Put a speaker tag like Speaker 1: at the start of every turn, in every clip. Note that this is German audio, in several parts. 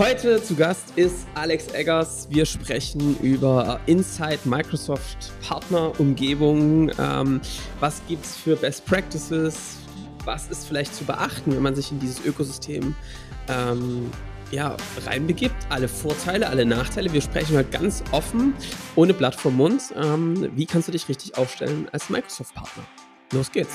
Speaker 1: Heute zu Gast ist Alex Eggers. Wir sprechen über Inside Microsoft Partnerumgebung. Ähm, was gibt es für Best Practices? Was ist vielleicht zu beachten, wenn man sich in dieses Ökosystem ähm, ja, reinbegibt? Alle Vorteile, alle Nachteile. Wir sprechen heute ganz offen, ohne Blatt vom Mund. Ähm, wie kannst du dich richtig aufstellen als Microsoft-Partner? Los geht's.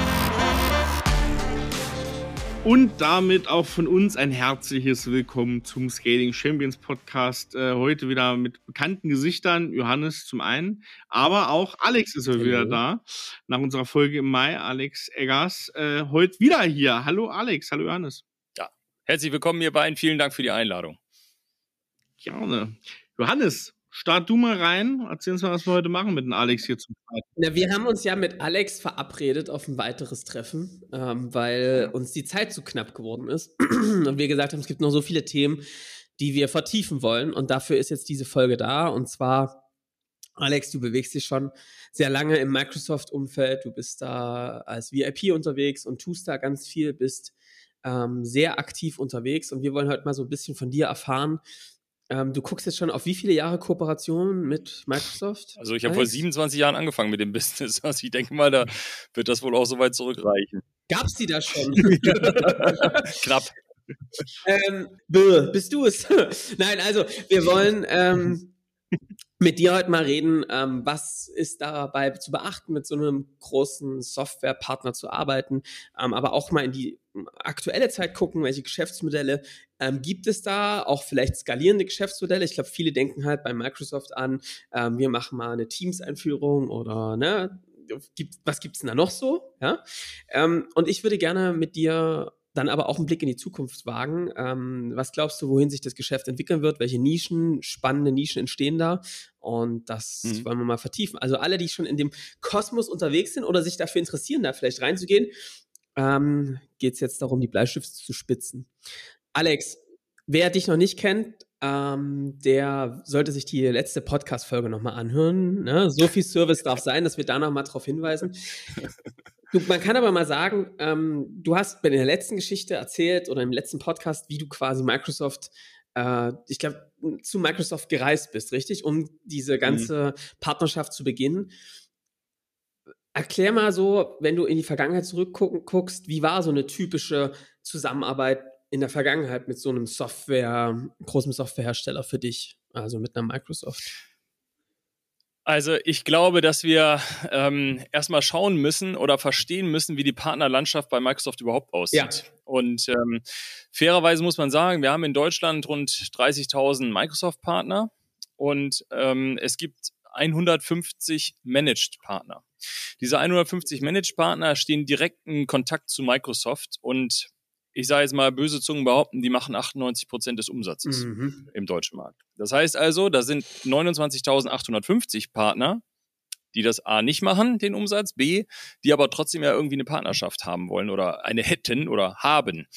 Speaker 2: Und damit auch von uns ein herzliches Willkommen zum Scaling Champions Podcast. Äh, heute wieder mit bekannten Gesichtern. Johannes zum einen, aber auch Alex ist Hallo. wieder da. Nach unserer Folge im Mai. Alex Eggers äh, heute wieder hier. Hallo Alex, hallo Johannes.
Speaker 3: Ja, herzlich willkommen ihr beiden. Vielen Dank für die Einladung.
Speaker 2: Gerne. Johannes, Start du mal rein, erzähl uns mal, was wir heute machen mit dem Alex hier zum
Speaker 1: Zweiten. Na, wir haben uns ja mit Alex verabredet auf ein weiteres Treffen, ähm, weil uns die Zeit zu knapp geworden ist. und wir gesagt haben, es gibt noch so viele Themen, die wir vertiefen wollen. Und dafür ist jetzt diese Folge da. Und zwar, Alex, du bewegst dich schon sehr lange im Microsoft-Umfeld. Du bist da als VIP unterwegs und tust da ganz viel, bist ähm, sehr aktiv unterwegs. Und wir wollen heute mal so ein bisschen von dir erfahren, ähm, du guckst jetzt schon auf wie viele Jahre Kooperation mit Microsoft?
Speaker 3: Also ich habe vor 27 Jahren angefangen mit dem Business. Also ich denke mal, da wird das wohl auch so weit zurückreichen.
Speaker 1: Gab es die da schon?
Speaker 3: Knapp.
Speaker 1: Ähm, bist du es? Nein, also wir wollen ähm, mit dir heute mal reden, ähm, was ist dabei zu beachten, mit so einem großen Softwarepartner zu arbeiten, ähm, aber auch mal in die aktuelle Zeit gucken, welche Geschäftsmodelle ähm, gibt es da, auch vielleicht skalierende Geschäftsmodelle. Ich glaube, viele denken halt bei Microsoft an, ähm, wir machen mal eine Teams-Einführung oder ne, gibt, was gibt's denn da noch so? Ja? Ähm, und ich würde gerne mit dir dann aber auch einen Blick in die Zukunft wagen. Ähm, was glaubst du, wohin sich das Geschäft entwickeln wird? Welche Nischen, spannende Nischen entstehen da? Und das mhm. wollen wir mal vertiefen. Also alle, die schon in dem Kosmos unterwegs sind oder sich dafür interessieren, da vielleicht reinzugehen, ähm, geht es jetzt darum, die Bleistifte zu spitzen. Alex, wer dich noch nicht kennt, ähm, der sollte sich die letzte Podcast-Folge nochmal anhören. Ne? So viel Service darf sein, dass wir da nochmal drauf hinweisen. Du, man kann aber mal sagen, ähm, du hast bei der letzten Geschichte erzählt oder im letzten Podcast, wie du quasi Microsoft, äh, ich glaube, zu Microsoft gereist bist, richtig? Um diese ganze mhm. Partnerschaft zu beginnen. Erklär mal so, wenn du in die Vergangenheit zurückguckst, wie war so eine typische Zusammenarbeit in der Vergangenheit mit so einem Software, großen Softwarehersteller für dich, also mit einer Microsoft?
Speaker 3: Also ich glaube, dass wir ähm, erstmal schauen müssen oder verstehen müssen, wie die Partnerlandschaft bei Microsoft überhaupt aussieht. Ja. Und ähm, fairerweise muss man sagen, wir haben in Deutschland rund 30.000 Microsoft-Partner und ähm, es gibt 150 Managed-Partner. Diese 150 Managed-Partner stehen direkt in Kontakt zu Microsoft und ich sage jetzt mal, böse Zungen behaupten, die machen 98 Prozent des Umsatzes mhm. im deutschen Markt. Das heißt also, da sind 29.850 Partner, die das A nicht machen, den Umsatz, B, die aber trotzdem ja irgendwie eine Partnerschaft haben wollen oder eine hätten oder haben.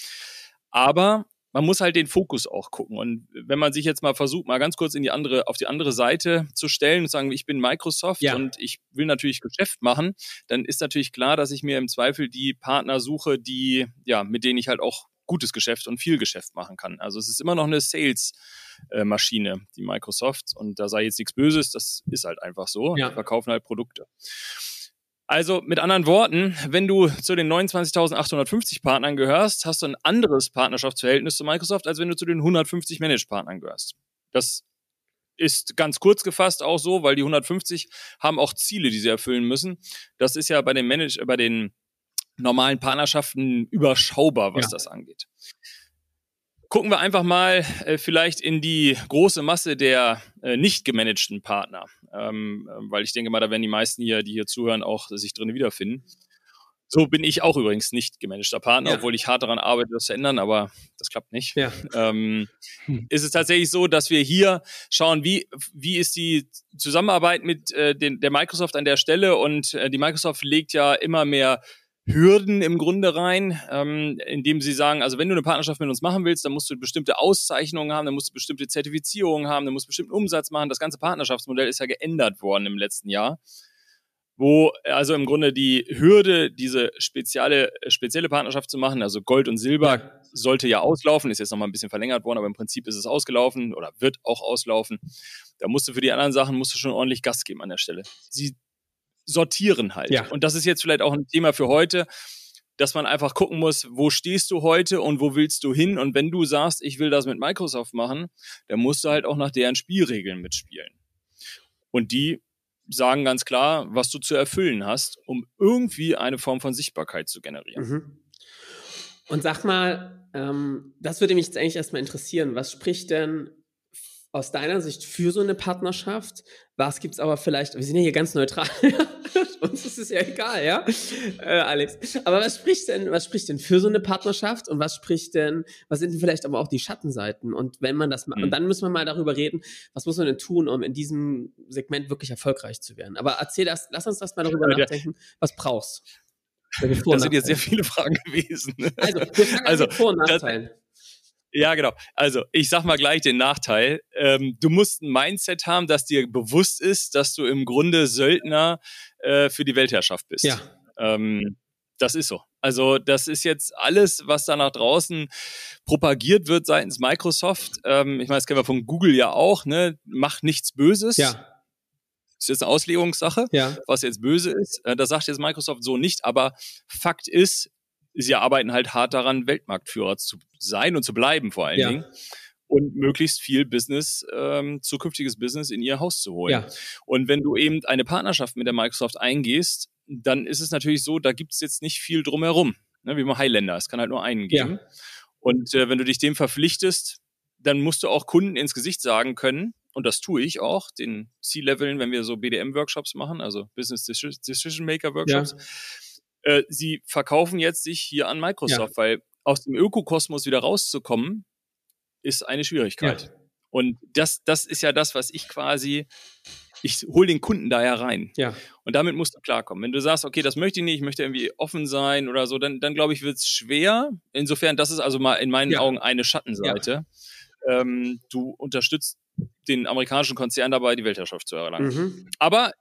Speaker 3: Aber man muss halt den Fokus auch gucken. Und wenn man sich jetzt mal versucht, mal ganz kurz in die andere, auf die andere Seite zu stellen und sagen, ich bin Microsoft ja. und ich will natürlich Geschäft machen, dann ist natürlich klar, dass ich mir im Zweifel die Partner suche, die, ja, mit denen ich halt auch gutes Geschäft und viel Geschäft machen kann. Also es ist immer noch eine Sales-Maschine, die Microsoft. Und da sei jetzt nichts Böses, das ist halt einfach so. Ja. Die verkaufen halt Produkte. Also mit anderen Worten, wenn du zu den 29.850 Partnern gehörst, hast du ein anderes Partnerschaftsverhältnis zu Microsoft, als wenn du zu den 150 Managed-Partnern gehörst. Das ist ganz kurz gefasst auch so, weil die 150 haben auch Ziele, die sie erfüllen müssen. Das ist ja bei den Manage bei den normalen Partnerschaften überschaubar, was ja. das angeht. Gucken wir einfach mal äh, vielleicht in die große Masse der äh, nicht gemanagten Partner, ähm, weil ich denke mal, da werden die meisten hier, die hier zuhören, auch sich drin wiederfinden. So bin ich auch übrigens nicht gemanagter Partner, ja. obwohl ich hart daran arbeite, das zu ändern, aber das klappt nicht. Ja. Ähm, hm. ist es tatsächlich so, dass wir hier schauen, wie, wie ist die Zusammenarbeit mit äh, den, der Microsoft an der Stelle und äh, die Microsoft legt ja immer mehr Hürden im Grunde rein, ähm, indem sie sagen, also wenn du eine Partnerschaft mit uns machen willst, dann musst du bestimmte Auszeichnungen haben, dann musst du bestimmte Zertifizierungen haben, dann musst du bestimmten Umsatz machen. Das ganze Partnerschaftsmodell ist ja geändert worden im letzten Jahr wo also im Grunde die Hürde, diese spezielle, spezielle Partnerschaft zu machen, also Gold und Silber, sollte ja auslaufen, ist jetzt nochmal ein bisschen verlängert worden, aber im Prinzip ist es ausgelaufen oder wird auch auslaufen. Da musst du für die anderen Sachen, musst du schon ordentlich Gas geben an der Stelle. Sie sortieren halt. Ja. Und das ist jetzt vielleicht auch ein Thema für heute, dass man einfach gucken muss, wo stehst du heute und wo willst du hin? Und wenn du sagst, ich will das mit Microsoft machen, dann musst du halt auch nach deren Spielregeln mitspielen. Und die sagen ganz klar, was du zu erfüllen hast, um irgendwie eine Form von Sichtbarkeit zu generieren. Mhm.
Speaker 1: Und sag mal, ähm, das würde mich jetzt eigentlich erstmal interessieren. Was spricht denn aus deiner Sicht für so eine Partnerschaft? Was gibt es aber vielleicht, wir sind ja hier ganz neutral, uns ist es ja egal, ja, äh, Alex. Aber was spricht denn, was spricht denn für so eine Partnerschaft und was spricht denn, was sind denn vielleicht aber auch die Schattenseiten? Und wenn man das, mhm. und dann müssen wir mal darüber reden, was muss man denn tun, um in diesem Segment wirklich erfolgreich zu werden? Aber erzähl das, lass uns das mal darüber ja, nachdenken, was brauchst.
Speaker 3: Das sind jetzt sehr viele Fragen gewesen. Ne?
Speaker 1: Also, wir fangen also, mit Vor- und Nachteilen.
Speaker 3: Ja, genau. Also ich sag mal gleich den Nachteil. Ähm, du musst ein Mindset haben, das dir bewusst ist, dass du im Grunde Söldner äh, für die Weltherrschaft bist. Ja. Ähm, das ist so. Also das ist jetzt alles, was da nach draußen propagiert wird seitens Microsoft. Ähm, ich meine, das kennen wir von Google ja auch. Ne? Mach nichts Böses. Ja. Das ist jetzt eine Auslegungssache, ja. was jetzt böse ist. Äh, das sagt jetzt Microsoft so nicht, aber Fakt ist, sie arbeiten halt hart daran, Weltmarktführer zu sein und zu bleiben vor allen ja. Dingen und möglichst viel Business, ähm, zukünftiges Business in ihr Haus zu holen. Ja. Und wenn du eben eine Partnerschaft mit der Microsoft eingehst, dann ist es natürlich so, da gibt es jetzt nicht viel drumherum. Ne, wie beim Highlander, es kann halt nur einen geben. Ja. Und äh, wenn du dich dem verpflichtest, dann musst du auch Kunden ins Gesicht sagen können, und das tue ich auch, den C-Leveln, wenn wir so BDM-Workshops machen, also Business Decision Maker Workshops. Ja äh, sie verkaufen jetzt sich hier an Microsoft, ja. weil aus dem Ökokosmos wieder rauszukommen, ist eine Schwierigkeit. Ja. Und das, das ist ja das, was ich quasi, ich hole den Kunden da ja rein. Ja. Und damit musst du klarkommen. Wenn du sagst, okay, das möchte ich nicht, ich möchte irgendwie offen sein oder so, dann, dann glaube ich, wird es schwer. Insofern, das ist also mal in meinen ja. Augen eine Schattenseite. Ähm, du unterstützt den amerikanischen Konzern dabei, die Weltherrschaft zu erlangen. Mhm. Aber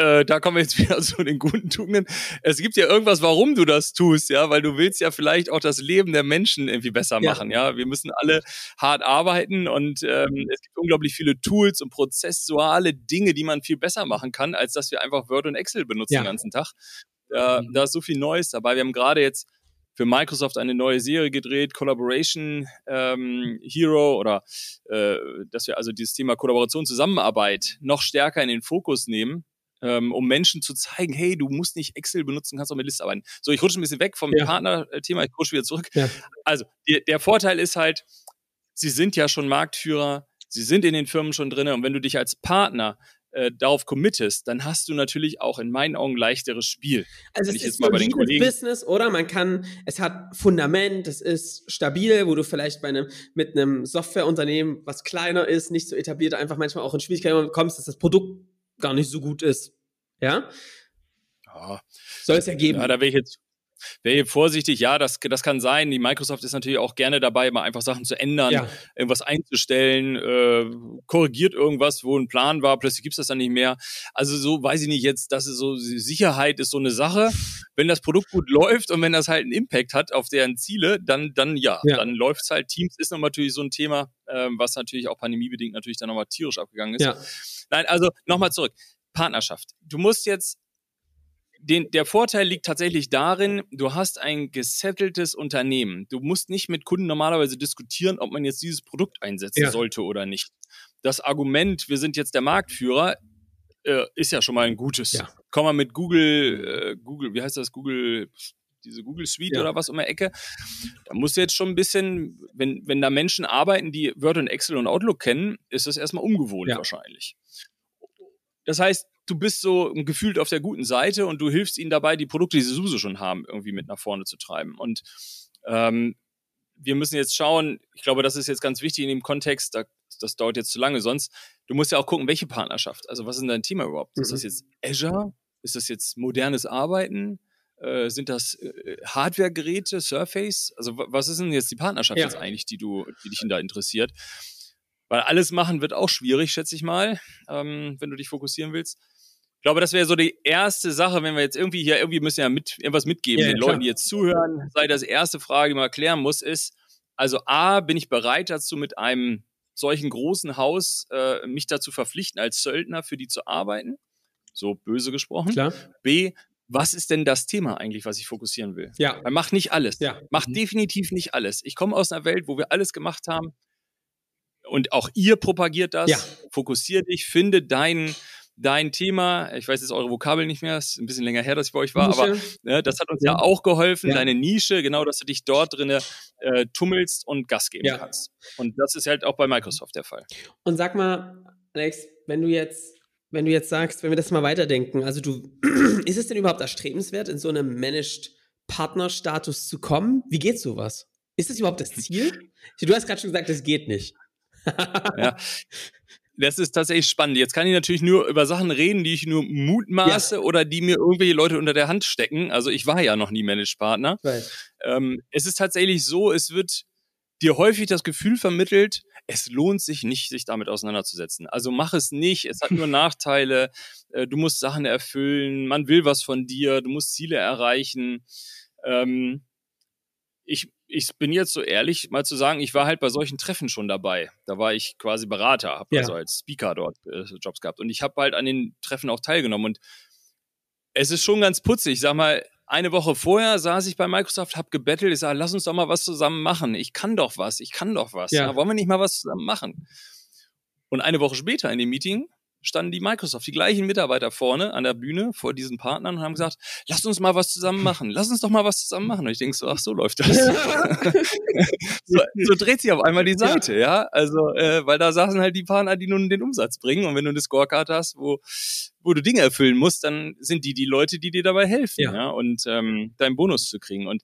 Speaker 3: äh, da kommen wir jetzt wieder zu den guten Tugenden. Es gibt ja irgendwas, warum du das tust, ja, weil du willst ja vielleicht auch das Leben der Menschen irgendwie besser machen, ja. ja? Wir müssen alle hart arbeiten und ähm, es gibt unglaublich viele Tools und prozessuale Dinge, die man viel besser machen kann, als dass wir einfach Word und Excel benutzen ja. den ganzen Tag. Da, da ist so viel Neues dabei. Wir haben gerade jetzt für Microsoft eine neue Serie gedreht, Collaboration ähm, Hero oder äh, dass wir also dieses Thema Kollaboration, Zusammenarbeit noch stärker in den Fokus nehmen ähm, um Menschen zu zeigen, hey, du musst nicht Excel benutzen, kannst auch mit Liste arbeiten. So, ich rutsche ein bisschen weg vom ja. Partner-Thema, ich rutsche wieder zurück. Ja. Also, die, der Vorteil ist halt, sie sind ja schon Marktführer, sie sind in den Firmen schon drin und wenn du dich als Partner äh, darauf committest, dann hast du natürlich auch in meinen Augen leichteres Spiel.
Speaker 1: Also es ist mal bei den Kollegen Business, oder? Man kann, es hat Fundament, es ist stabil, wo du vielleicht bei einem, mit einem Softwareunternehmen, was kleiner ist, nicht so etabliert, einfach manchmal auch in Schwierigkeiten kommst, dass das Produkt gar nicht so gut ist. Ja?
Speaker 3: ja. Soll es ja geben. Ja, da wäre ich jetzt wäre vorsichtig, ja, das, das kann sein. Die Microsoft ist natürlich auch gerne dabei, mal einfach Sachen zu ändern, ja. irgendwas einzustellen, äh, korrigiert irgendwas, wo ein Plan war, plötzlich gibt es das dann nicht mehr. Also so weiß ich nicht jetzt, das ist so, Sicherheit ist so eine Sache. Wenn das Produkt gut läuft und wenn das halt einen Impact hat auf deren Ziele, dann, dann ja, ja. dann läuft es halt. Teams ist noch natürlich so ein Thema, äh, was natürlich auch pandemiebedingt natürlich dann nochmal tierisch abgegangen ist. Ja. Nein, also nochmal zurück. Partnerschaft. Du musst jetzt den, der Vorteil liegt tatsächlich darin, du hast ein gesetteltes Unternehmen. Du musst nicht mit Kunden normalerweise diskutieren, ob man jetzt dieses Produkt einsetzen ja. sollte oder nicht. Das Argument, wir sind jetzt der Marktführer, äh, ist ja schon mal ein gutes. Ja. Komm mal mit Google, äh, Google, wie heißt das, Google, diese Google Suite ja. oder was um die Ecke. Da musst du jetzt schon ein bisschen, wenn, wenn da Menschen arbeiten, die Word und Excel und Outlook kennen, ist das erstmal ungewohnt ja. wahrscheinlich. Das heißt, du bist so gefühlt auf der guten Seite und du hilfst ihnen dabei, die Produkte, die sie sowieso schon haben, irgendwie mit nach vorne zu treiben. Und ähm, wir müssen jetzt schauen, ich glaube, das ist jetzt ganz wichtig in dem Kontext, da, das dauert jetzt zu lange sonst. Du musst ja auch gucken, welche Partnerschaft. Also, was ist denn dein Thema überhaupt? Mhm. Ist das mhm. jetzt Azure? Ist das jetzt modernes Arbeiten? Äh, sind das äh, Hardware-Geräte, Surface? Also, was ist denn jetzt die Partnerschaft ja. jetzt eigentlich, die du, die dich da interessiert? Weil alles machen wird auch schwierig, schätze ich mal, ähm, wenn du dich fokussieren willst. Ich glaube, das wäre so die erste Sache, wenn wir jetzt irgendwie hier, irgendwie müssen ja mit, irgendwas mitgeben, ja, den klar. Leuten, die jetzt zuhören. Sei das erste Frage, die man klären muss, ist, also A, bin ich bereit dazu, mit einem solchen großen Haus äh, mich dazu verpflichten, als Söldner für die zu arbeiten? So böse gesprochen. Klar. B, was ist denn das Thema eigentlich, was ich fokussieren will? Ja. Weil macht nicht alles. Ja. Macht mhm. definitiv nicht alles. Ich komme aus einer Welt, wo wir alles gemacht haben. Und auch ihr propagiert das. Ja. Fokussier dich, finde deinen dein Thema, ich weiß jetzt eure Vokabel nicht mehr, ist ein bisschen länger her, dass ich bei euch war, Nische. aber ne, das hat uns ja, ja auch geholfen, ja. deine Nische, genau, dass du dich dort drinne äh, tummelst und Gas geben ja. kannst. Und das ist halt auch bei Microsoft der Fall.
Speaker 1: Und sag mal, Alex, wenn du jetzt wenn du jetzt sagst, wenn wir das mal weiterdenken, also du, ist es denn überhaupt erstrebenswert, in so einem Managed Partner-Status zu kommen? Wie geht sowas? Ist das überhaupt das Ziel? Du hast gerade schon gesagt, das geht nicht.
Speaker 3: Ja, das ist tatsächlich spannend. Jetzt kann ich natürlich nur über Sachen reden, die ich nur mutmaße ja. oder die mir irgendwelche Leute unter der Hand stecken. Also ich war ja noch nie Managed-Partner. Ähm, es ist tatsächlich so, es wird dir häufig das Gefühl vermittelt, es lohnt sich nicht, sich damit auseinanderzusetzen. Also mach es nicht, es hat nur Nachteile, äh, du musst Sachen erfüllen, man will was von dir, du musst Ziele erreichen. Ähm, ich ich bin jetzt so ehrlich, mal zu sagen, ich war halt bei solchen Treffen schon dabei. Da war ich quasi Berater, habe ja. also als Speaker dort äh, Jobs gehabt. Und ich habe halt an den Treffen auch teilgenommen. Und es ist schon ganz putzig. Ich sag mal, eine Woche vorher saß ich bei Microsoft, habe gebettelt. Ich sage, lass uns doch mal was zusammen machen. Ich kann doch was, ich kann doch was. Ja. Ja, wollen wir nicht mal was zusammen machen? Und eine Woche später in dem Meeting standen die Microsoft, die gleichen Mitarbeiter vorne an der Bühne vor diesen Partnern und haben gesagt, lasst uns mal was zusammen machen, lass uns doch mal was zusammen machen. Und ich denke so, ach, so läuft das. so, so, dreht sich auf einmal die Seite, ja. ja? Also, äh, weil da saßen halt die Partner, die nun den Umsatz bringen. Und wenn du eine Scorecard hast, wo, wo du Dinge erfüllen musst, dann sind die die Leute, die dir dabei helfen, ja, ja? und ähm, deinen Bonus zu kriegen. Und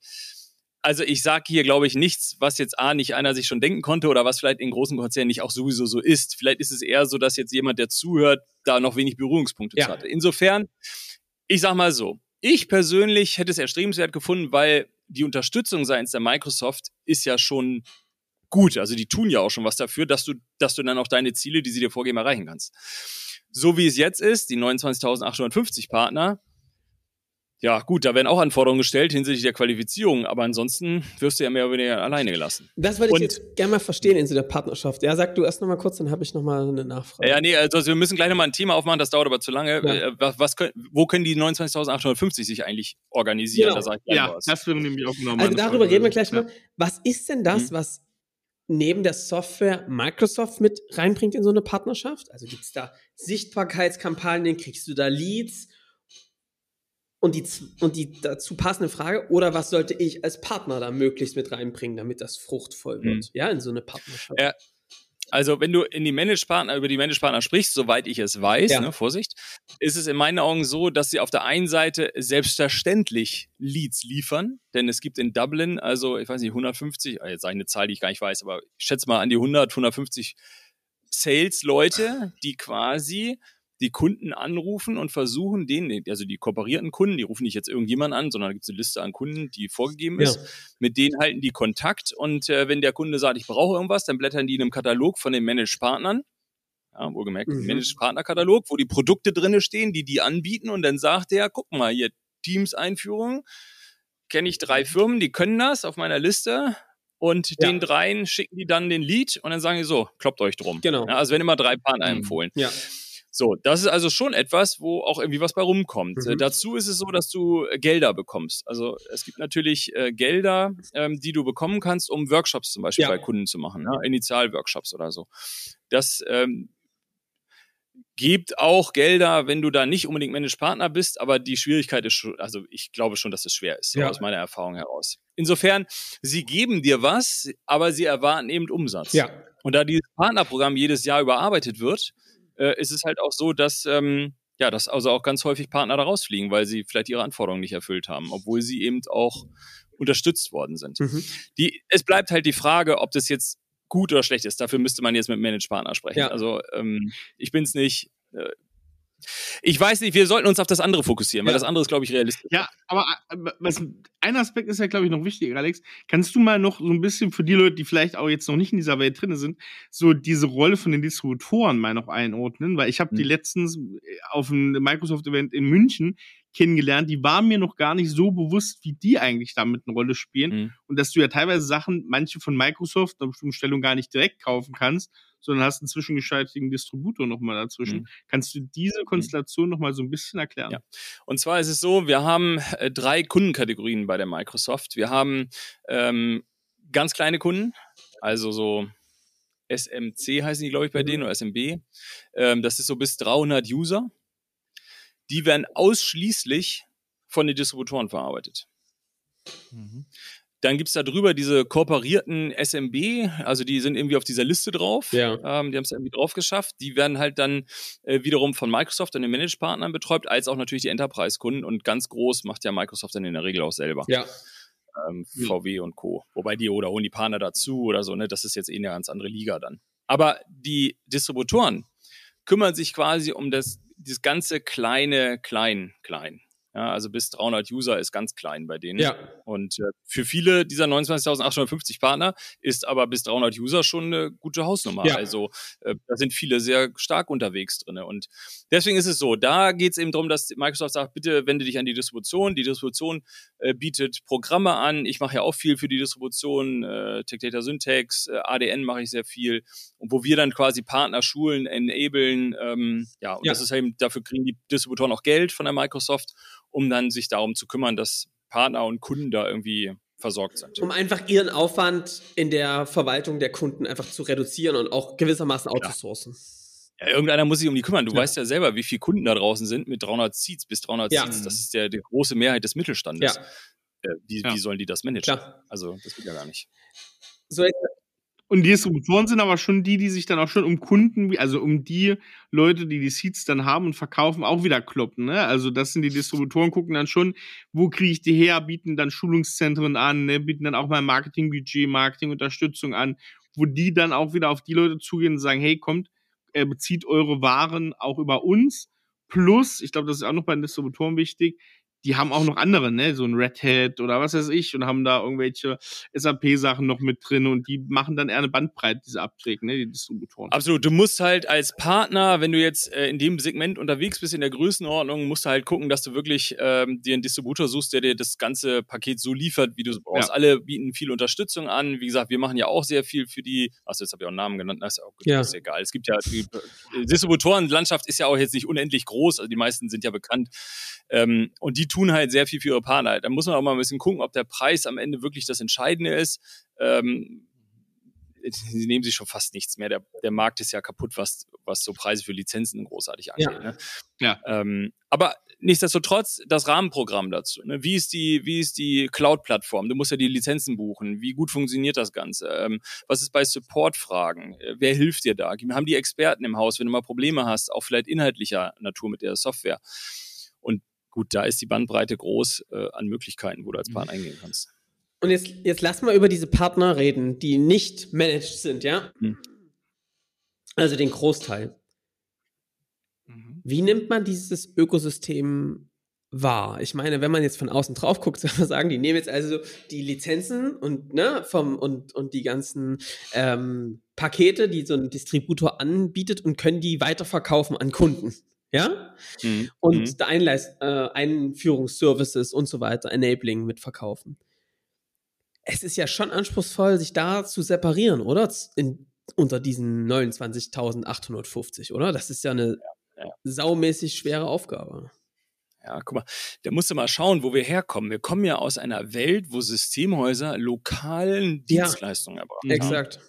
Speaker 3: also ich sage hier, glaube ich, nichts, was jetzt A, nicht einer sich schon denken konnte oder was vielleicht in großen Konzernen nicht auch sowieso so ist. Vielleicht ist es eher so, dass jetzt jemand, der zuhört, da noch wenig Berührungspunkte ja. hatte. Insofern, ich sag mal so, ich persönlich hätte es erstrebenswert gefunden, weil die Unterstützung seitens der Microsoft ist ja schon gut. Also die tun ja auch schon was dafür, dass du, dass du dann auch deine Ziele, die sie dir vorgeben, erreichen kannst. So wie es jetzt ist, die 29.850 Partner, ja, gut, da werden auch Anforderungen gestellt hinsichtlich der Qualifizierung, aber ansonsten wirst du ja mehr oder weniger alleine gelassen.
Speaker 1: Das würde ich jetzt gerne mal verstehen in so der Partnerschaft. Ja, sag du erst noch mal kurz, dann habe ich noch mal eine Nachfrage.
Speaker 3: Ja, nee, also wir müssen gleich noch mal ein Thema aufmachen, das dauert aber zu lange. Ja. Äh, was, was können, wo können die 29.850 sich eigentlich organisieren?
Speaker 2: Genau. Da ja, was. das wäre nämlich auch
Speaker 1: genau Also darüber Frage. reden wir gleich ja. mal. Was ist denn das, mhm. was neben der Software Microsoft mit reinbringt in so eine Partnerschaft? Also gibt es da Sichtbarkeitskampagnen, kriegst du da Leads? Und die, und die dazu passende Frage, oder was sollte ich als Partner da möglichst mit reinbringen, damit das fruchtvoll wird, mhm. ja, in so eine Partnerschaft?
Speaker 3: Ja. Also, wenn du in die Managed-Partner, über die Managed-Partner sprichst, soweit ich es weiß, ja. ne, Vorsicht, ist es in meinen Augen so, dass sie auf der einen Seite selbstverständlich Leads liefern, denn es gibt in Dublin, also, ich weiß nicht, 150, ah, jetzt sage ich eine Zahl, die ich gar nicht weiß, aber ich schätze mal an die 100, 150 Sales-Leute, die quasi die Kunden anrufen und versuchen, denen, also die kooperierten Kunden, die rufen nicht jetzt irgendjemand an, sondern da gibt es eine Liste an Kunden, die vorgegeben ist. Ja. Mit denen halten die Kontakt und äh, wenn der Kunde sagt, ich brauche irgendwas, dann blättern die in einem Katalog von den Managed-Partnern. Ja, wohlgemerkt, mhm. Managed-Partner-Katalog, wo die Produkte drinne stehen, die die anbieten und dann sagt der, guck mal, hier Teams-Einführung, kenne ich drei mhm. Firmen, die können das auf meiner Liste, und ja. den dreien schicken die dann den Lead und dann sagen die so, kloppt euch drum. Genau. Ja, also werden immer drei Partner mhm. empfohlen. Ja. So, das ist also schon etwas, wo auch irgendwie was bei rumkommt. Äh, mhm. Äh, dazu ist es so, dass du äh, Gelder bekommst. Also es gibt natürlich äh, Gelder, ähm, die du bekommen kannst, um Workshops zum Beispiel ja. bei Kunden zu machen, ne? Initialworkshops oder so. Das ähm, gibt auch Gelder, wenn du da nicht unbedingt Managed Partner bist, aber die Schwierigkeit ist schon, also ich glaube schon, dass es schwer ist, ja. aus meiner Erfahrung heraus. Insofern, sie geben dir was, aber sie erwarten eben Umsatz. Ja. Und da dieses Partnerprogramm jedes Jahr überarbeitet wird, äh, ist es halt auch so, dass ähm, ja, dass also auch ganz häufig Partner da rausfliegen, weil sie vielleicht ihre Anforderungen nicht erfüllt haben, obwohl sie eben auch unterstützt worden sind. Mhm. Die, es bleibt halt die Frage, ob das jetzt gut oder schlecht ist. Dafür müsste man jetzt mit dem Managed-Partner sprechen. Ja. Also ähm, ich bin es nicht. Äh, ich weiß nicht, wir sollten uns auf das andere fokussieren, weil das andere ist, glaube ich, realistisch.
Speaker 2: Ja, aber was, ein Aspekt ist ja, glaube ich, noch wichtig, Alex. Kannst du mal noch so ein bisschen für die Leute, die vielleicht auch jetzt noch nicht in dieser Welt drin sind, so diese Rolle von den Distributoren mal noch einordnen? Weil ich habe mhm. die letztens äh, auf einem Microsoft-Event in München kennengelernt, die waren mir noch gar nicht so bewusst, wie die eigentlich damit eine Rolle spielen. Mhm. Und dass du ja teilweise Sachen, manche von Microsoft, eine bestimmte Stellung gar nicht direkt kaufen kannst, sondern hast einen zwischengeschaltigen Distributor nochmal dazwischen. Mhm. Kannst du diese mhm. Konstellation nochmal so ein bisschen erklären? Ja.
Speaker 3: Und zwar ist es so, wir haben äh, drei Kundenkategorien bei der Microsoft. Wir haben ähm, ganz kleine Kunden, also so SMC heißen die, glaube ich, bei mhm. denen oder SMB. Ähm, das ist so bis 300 User. Die werden ausschließlich von den Distributoren verarbeitet. Mhm. Dann gibt es da drüber diese kooperierten SMB, also die sind irgendwie auf dieser Liste drauf. Ja. Ähm, die haben es irgendwie drauf geschafft. Die werden halt dann äh, wiederum von Microsoft und den Managed-Partnern betreut, als auch natürlich die Enterprise-Kunden. Und ganz groß macht ja Microsoft dann in der Regel auch selber. Ja. Ähm, VW und Co. Wobei die oder holen die Partner dazu oder so, ne? Das ist jetzt eh eine ganz andere Liga dann. Aber die Distributoren kümmern sich quasi um das, dieses ganze kleine, klein, klein. Ja, also bis 300 User ist ganz klein bei denen. Ja. Und äh, für viele dieser 29.850 Partner ist aber bis 300 User schon eine gute Hausnummer. Ja. Also äh, da sind viele sehr stark unterwegs drin. Und deswegen ist es so, da geht es eben darum, dass Microsoft sagt, bitte wende dich an die Distribution. Die Distribution äh, bietet Programme an. Ich mache ja auch viel für die Distribution, äh, Tech Data Syntax, äh, ADN mache ich sehr viel. Und wo wir dann quasi Partner schulen, enablen. Ähm, ja, und ja. das ist eben, dafür kriegen die Distributoren auch Geld von der Microsoft um dann sich darum zu kümmern, dass Partner und Kunden da irgendwie versorgt sind.
Speaker 1: Um einfach ihren Aufwand in der Verwaltung der Kunden einfach zu reduzieren und auch gewissermaßen outzusourcen.
Speaker 3: Ja, irgendeiner muss sich um die kümmern. Du ja. weißt ja selber, wie viele Kunden da draußen sind mit 300 Seats bis 300 ja. Seats. Das ist der, die große Mehrheit des Mittelstandes. Ja. Äh, wie, wie sollen die das managen? Klar. Also, das geht ja gar nicht.
Speaker 2: So, jetzt und die Distributoren sind aber schon die, die sich dann auch schon um Kunden, also um die Leute, die die Seats dann haben und verkaufen, auch wieder kloppen. Ne? Also das sind die Distributoren, gucken dann schon, wo kriege ich die her, bieten dann Schulungszentren an, ne? bieten dann auch mal Marketingbudget, Marketingunterstützung an, wo die dann auch wieder auf die Leute zugehen und sagen, hey, kommt, äh, bezieht eure Waren auch über uns. Plus, ich glaube, das ist auch noch bei den Distributoren wichtig, die haben auch noch andere, ne, so ein Red Hat oder was weiß ich und haben da irgendwelche SAP-Sachen noch mit drin und die machen dann eher eine Bandbreite, diese Abträge, ne, die Distributoren.
Speaker 3: Absolut. Du musst halt als Partner, wenn du jetzt äh, in dem Segment unterwegs bist, in der Größenordnung, musst du halt gucken, dass du wirklich ähm, dir einen Distributor suchst, der dir das ganze Paket so liefert, wie du es brauchst. Ja. Alle bieten viel Unterstützung an. Wie gesagt, wir machen ja auch sehr viel für die, achso, jetzt habe ich auch einen Namen genannt, das ist, auch, ja. ist egal. Es gibt ja, die äh, Distributorenlandschaft ist ja auch jetzt nicht unendlich groß, also die meisten sind ja bekannt. Ähm, und die tun halt sehr viel für ihre Partner. Da muss man auch mal ein bisschen gucken, ob der Preis am Ende wirklich das Entscheidende ist. Ähm, sie nehmen sich schon fast nichts mehr. Der, der Markt ist ja kaputt, was, was so Preise für Lizenzen großartig angeht. Ja. Ne? ja. Ähm, aber nichtsdestotrotz das Rahmenprogramm dazu. Ne? Wie ist die, wie ist die Cloud-Plattform? Du musst ja die Lizenzen buchen. Wie gut funktioniert das Ganze? Ähm, was ist bei Support-Fragen? Äh, wer hilft dir da? Haben die Experten im Haus, wenn du mal Probleme hast, auch vielleicht inhaltlicher Natur mit der Software? Und gut, da ist die Bandbreite groß äh, an Möglichkeiten, wo du als Partner mhm. eingehen kannst.
Speaker 1: Und jetzt, jetzt lass mal über diese Partner reden, die nicht managed sind, ja? Mhm. Also den Großteil. Mhm. Wie nimmt man dieses Ökosystem wahr? Ich meine, wenn man jetzt von außen drauf guckt, soll man sagen, die nehmen jetzt also die Lizenzen und, ne, vom, und, und die ganzen ähm, Pakete, die so ein Distributor anbietet und können die weiterverkaufen an Kunden ja, mhm. und mhm. Einleist, äh, Einführungsservices und so weiter, Enabling mitverkaufen. Es ist ja schon anspruchsvoll, sich da zu separieren, oder? In, unter diesen 29.850, oder? Das ist ja eine ja, ja. saumäßig schwere Aufgabe.
Speaker 3: Ja, guck mal, da musst du mal schauen, wo wir herkommen. Wir kommen ja aus einer Welt, wo Systemhäuser lokalen Dienstleistungen
Speaker 1: ja, erbracht Exakt.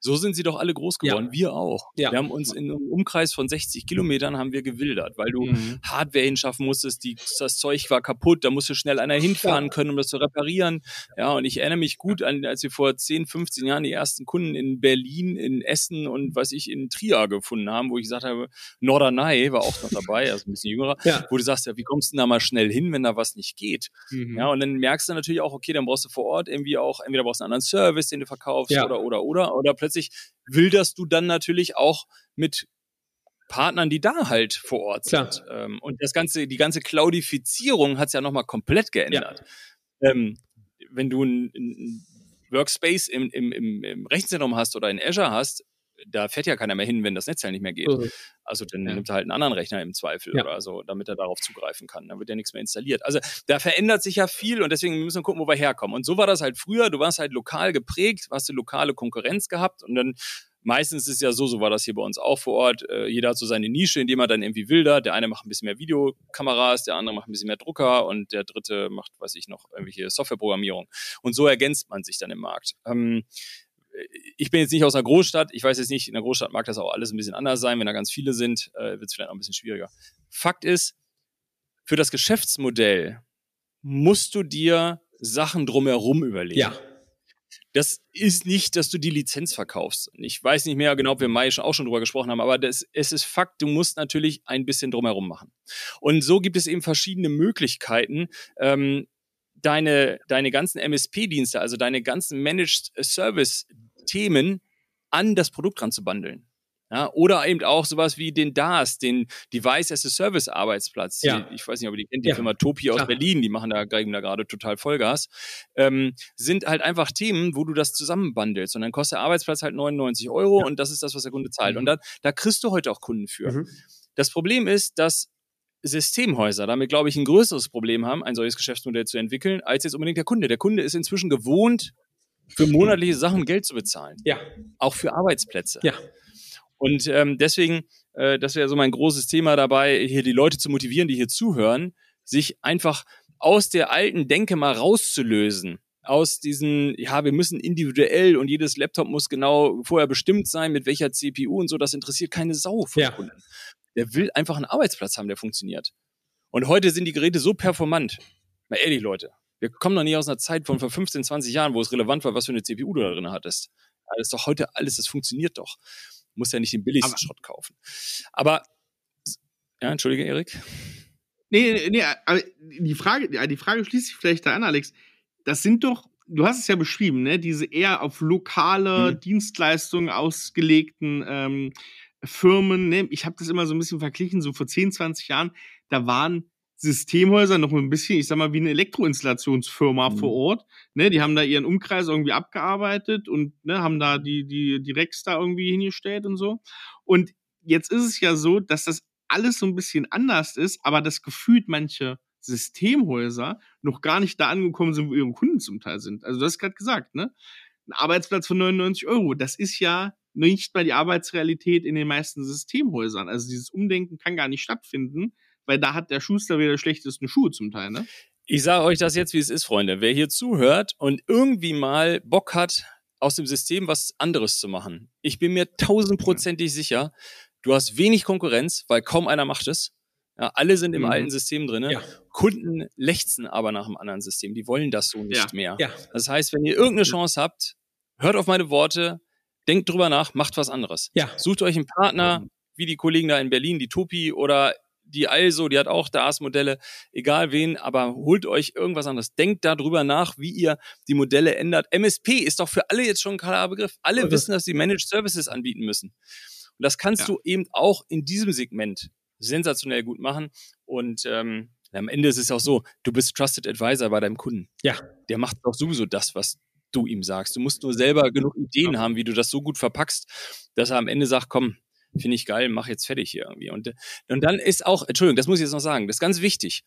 Speaker 3: So sind sie doch alle groß geworden,
Speaker 1: Ja.
Speaker 3: wir auch.
Speaker 1: Ja.
Speaker 3: Wir haben uns in einem Umkreis von 60 Kilometern haben wir gewildert, weil du
Speaker 2: Mhm.
Speaker 3: Hardware hinschaffen musstest, die, das Zeug war kaputt, da musste schnell einer hinfahren können, um das zu reparieren. Ja, und ich erinnere mich gut an, als wir vor 10, 15 Jahren die ersten Kunden in Berlin, in Essen und was ich in Trier gefunden haben, wo ich gesagt habe, Norderney war auch noch dabei, also ein bisschen jüngerer,
Speaker 1: Ja.
Speaker 3: wo du sagst, ja, wie kommst du denn da mal schnell hin, wenn da was nicht geht?
Speaker 2: Mhm.
Speaker 3: Ja, und dann merkst du natürlich auch, okay, dann brauchst du vor Ort irgendwie auch, entweder brauchst du einen anderen Service, den du verkaufst,
Speaker 1: Ja.
Speaker 3: oder, oder, oder, oder plötzlich wilderst du dann natürlich auch mit Partnern, die da halt vor Ort
Speaker 1: Klar.
Speaker 3: sind. Ähm, und das ganze, die ganze Cloudifizierung hat es ja nochmal komplett geändert. Ähm, wenn du ein, ein Workspace im, im, im, im Rechenzentrum hast oder in Azure hast, da fährt ja keiner mehr hin, wenn das Netzteil nicht mehr geht.
Speaker 1: So.
Speaker 3: Also dann
Speaker 2: Ja.
Speaker 3: nimmt er halt einen anderen Rechner im Zweifel
Speaker 1: Ja.
Speaker 3: oder so, damit er darauf zugreifen kann. Dann wird ja nichts mehr installiert. Also da verändert sich ja viel und deswegen müssen wir gucken, wo wir herkommen. Und so war das halt früher. Du warst halt lokal geprägt, hast du lokale Konkurrenz gehabt und dann meistens ist es ja so, so war das hier bei uns auch vor Ort. Äh, jeder hat so seine Nische, in dem er dann irgendwie wildert. Der eine macht ein bisschen mehr Videokameras, der andere macht ein bisschen mehr Drucker und der dritte macht, weiß ich noch, irgendwelche Softwareprogrammierung. Und so ergänzt man sich dann im Markt. Ähm, ich bin jetzt nicht aus einer Großstadt. Ich weiß jetzt nicht, in der Großstadt mag das auch alles ein bisschen anders sein. Wenn da ganz viele sind, äh, wird es vielleicht auch ein bisschen schwieriger. Fakt ist, für das Geschäftsmodell musst du dir Sachen drumherum überlegen.
Speaker 1: Ja.
Speaker 3: Das ist nicht, dass du die Lizenz verkaufst. Ich weiß nicht mehr genau, ob wir im Mai schon, auch schon drüber gesprochen haben, aber das, es ist Fakt, du musst natürlich ein bisschen drumherum machen. Und so gibt es eben verschiedene Möglichkeiten, ähm, deine, deine ganzen MSP-Dienste, also deine ganzen Managed Service-Themen an das Produkt dran zu bundeln. Ja, oder eben auch sowas wie den DAS, den Device as a Service Arbeitsplatz.
Speaker 1: Ja.
Speaker 3: Ich weiß nicht, ob ihr die kennt, die
Speaker 1: Ja,
Speaker 3: Firma Topi aus
Speaker 1: klar.
Speaker 3: Berlin, die machen da, geben da gerade total Vollgas. Ähm, sind halt einfach Themen, wo du das zusammenbandelst. Und dann kostet der Arbeitsplatz halt 99 Euro und das ist das, was der Kunde zahlt.
Speaker 2: Mhm.
Speaker 3: Und da, da kriegst du heute auch Kunden für.
Speaker 1: Mhm.
Speaker 3: Das Problem ist, dass Systemhäuser damit, glaube ich, ein größeres Problem haben, ein solches Geschäftsmodell zu entwickeln, als jetzt unbedingt der Kunde. Der Kunde ist inzwischen gewohnt, für monatliche Sachen Geld zu bezahlen.
Speaker 1: Ja.
Speaker 3: Auch für Arbeitsplätze.
Speaker 1: Ja.
Speaker 3: Und ähm, deswegen, äh, das wäre so mein großes Thema dabei, hier die Leute zu motivieren, die hier zuhören, sich einfach aus der alten Denke mal rauszulösen. Aus diesen, ja, wir müssen individuell und jedes Laptop muss genau vorher bestimmt sein, mit welcher CPU und so, das interessiert keine Sau von
Speaker 1: Ja.
Speaker 3: Kunden. Der will einfach einen Arbeitsplatz haben, der funktioniert. Und heute sind die Geräte so performant. Mal ehrlich, Leute, wir kommen noch nie aus einer Zeit von vor 15, 20 Jahren, wo es relevant war, was für eine CPU du da drin hattest. Das ist doch heute alles, das funktioniert doch. Du musst ja nicht den billigsten
Speaker 2: Aber-
Speaker 3: Schrott kaufen. Aber, ja, entschuldige, Erik.
Speaker 2: Nee, nee, nee, aber die Frage, die Frage schließt sich vielleicht da an, Alex. Das sind doch, du hast es ja beschrieben, ne, diese eher auf lokale
Speaker 1: Mhm.
Speaker 2: Dienstleistungen ausgelegten ähm, Firmen. Ne? Ich habe das immer so ein bisschen verglichen, so vor 10, 20 Jahren, da waren Systemhäuser noch ein bisschen, ich sag mal, wie eine Elektroinstallationsfirma
Speaker 3: Mhm.
Speaker 2: vor Ort. Ne? Die haben da ihren Umkreis irgendwie abgearbeitet und ne, haben da die, die, die Racks da irgendwie hingestellt und so. Und jetzt ist es ja so, dass das alles so ein bisschen anders ist, aber das gefühlt manche Systemhäuser noch gar nicht da angekommen sind, wo ihre Kunden zum Teil sind. Also du hast gerade gesagt, ne? Ein Arbeitsplatz von 99 Euro, das ist ja nicht mal die Arbeitsrealität in den meisten Systemhäusern. Also dieses Umdenken kann gar nicht stattfinden, weil da hat der Schuster wieder die schlechtesten Schuhe zum Teil, ne?
Speaker 3: Ich sage euch das jetzt, wie es ist, Freunde. Wer hier zuhört und irgendwie mal Bock hat, aus dem System was anderes zu machen, ich bin mir tausendprozentig sicher, du hast wenig Konkurrenz, weil kaum einer macht es. Ja, alle sind im
Speaker 2: Mhm.
Speaker 3: alten System drin.
Speaker 1: Ja.
Speaker 3: Kunden lechzen aber nach einem anderen System. Die wollen das so nicht
Speaker 2: Ja.
Speaker 3: mehr.
Speaker 1: Ja.
Speaker 3: Das heißt, wenn ihr irgendeine Chance habt, hört auf meine Worte, denkt drüber nach, macht was anderes.
Speaker 1: Ja.
Speaker 3: Sucht euch einen Partner, wie die Kollegen da in Berlin, die Topi oder die Also, die hat auch DAS-Modelle, egal wen, aber holt euch irgendwas anderes. Denkt darüber nach, wie ihr die Modelle ändert. MSP ist doch für alle jetzt schon ein klarer Begriff. Alle
Speaker 1: Also-
Speaker 3: wissen, dass sie Managed Services anbieten müssen. Und das kannst
Speaker 2: Ja.
Speaker 3: du eben auch in diesem Segment sensationell gut machen. Und ähm, am Ende ist es auch so, du bist Trusted Advisor bei deinem Kunden.
Speaker 1: Ja.
Speaker 3: Der macht doch sowieso das, was du ihm sagst. Du musst nur selber genug Ideen haben, wie du das so gut verpackst, dass er am Ende sagt, komm, finde ich geil, mach jetzt fertig hier irgendwie. Und, und dann ist auch, Entschuldigung, das muss ich jetzt noch sagen, das ist ganz wichtig.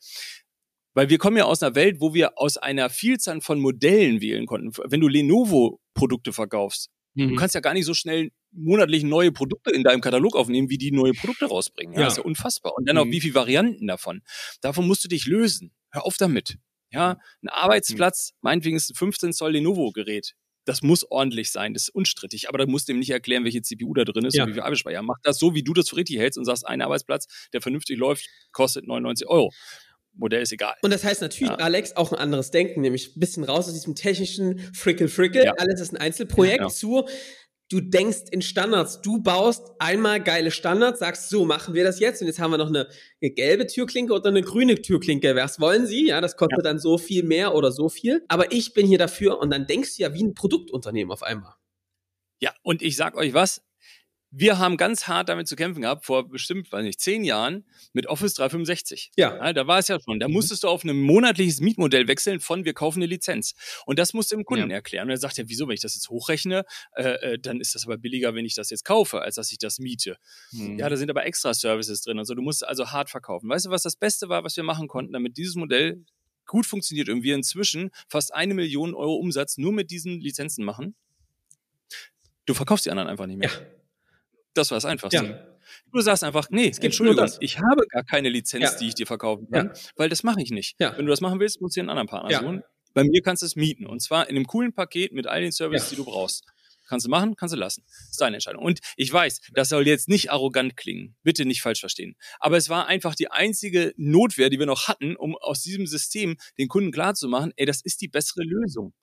Speaker 3: Weil wir kommen ja aus einer Welt, wo wir aus einer Vielzahl von Modellen wählen konnten. Wenn du Lenovo-Produkte verkaufst,
Speaker 2: Mhm.
Speaker 3: Du kannst ja gar nicht so schnell monatlich neue Produkte in deinem Katalog aufnehmen, wie die neue Produkte rausbringen. Ja,
Speaker 1: Ja.
Speaker 3: Das ist ja unfassbar. Und dann auch
Speaker 2: Mhm.
Speaker 3: wie viele Varianten davon. Davon musst du dich lösen. Hör auf damit. Ja, ein Arbeitsplatz, meinetwegen ist ein 15 Zoll Lenovo-Gerät. das muss ordentlich sein, das ist unstrittig. Aber da musst du ihm nicht erklären, welche CPU da drin ist ja. und wie viel Arbeitsspeicher. Mach das so, wie du das für richtig hältst und sagst, ein Arbeitsplatz, der vernünftig läuft, kostet 99 Euro. Modell ist egal.
Speaker 1: Und das heißt natürlich, ja. Alex, auch ein anderes Denken, nämlich ein bisschen raus aus diesem technischen Frickel-Frickel. Ja. Alles ist ein Einzelprojekt ja, zu du denkst in Standards. Du baust einmal geile Standards, sagst, so machen wir das jetzt und jetzt haben wir noch eine, eine gelbe Türklinke oder eine grüne Türklinke. Was wollen Sie? Ja, das kostet ja. dann so viel mehr oder so viel. Aber ich bin hier dafür und dann denkst du ja wie ein Produktunternehmen auf einmal.
Speaker 3: Ja, und ich sag euch was, wir haben ganz hart damit zu kämpfen gehabt, vor bestimmt, weiß nicht, zehn Jahren mit Office 365. Ja. ja da war es ja schon. Da musstest du auf ein monatliches Mietmodell wechseln von wir kaufen eine Lizenz. Und das musst du dem Kunden ja. erklären. Und er sagt ja, wieso, wenn ich das jetzt hochrechne, äh, äh, dann ist das aber billiger, wenn ich das jetzt kaufe, als dass ich das miete. Mhm. Ja, da sind aber extra Services drin und so. Du musst also hart verkaufen. Weißt du, was das Beste war, was wir machen konnten, damit dieses Modell gut funktioniert und wir inzwischen fast eine Million Euro Umsatz nur mit diesen Lizenzen machen? Du verkaufst die anderen einfach nicht mehr. Ja. Das war das Einfachste. Ja. Du sagst einfach, nee, es gibt Entschuldigung, ich habe gar keine Lizenz, ja. die ich dir verkaufen kann, ja. weil das mache ich nicht. Wenn du das machen willst, musst du dir einen anderen Partner suchen. Bei mir kannst du es mieten und zwar in einem coolen Paket mit all den Services, die du brauchst. Kannst du machen, kannst du lassen. Das ist deine Entscheidung. Und ich weiß, das soll jetzt nicht arrogant klingen. Bitte nicht falsch verstehen. Aber es war einfach die einzige Notwehr, die wir noch hatten, um aus diesem System den Kunden klarzumachen, ey, das ist die bessere Lösung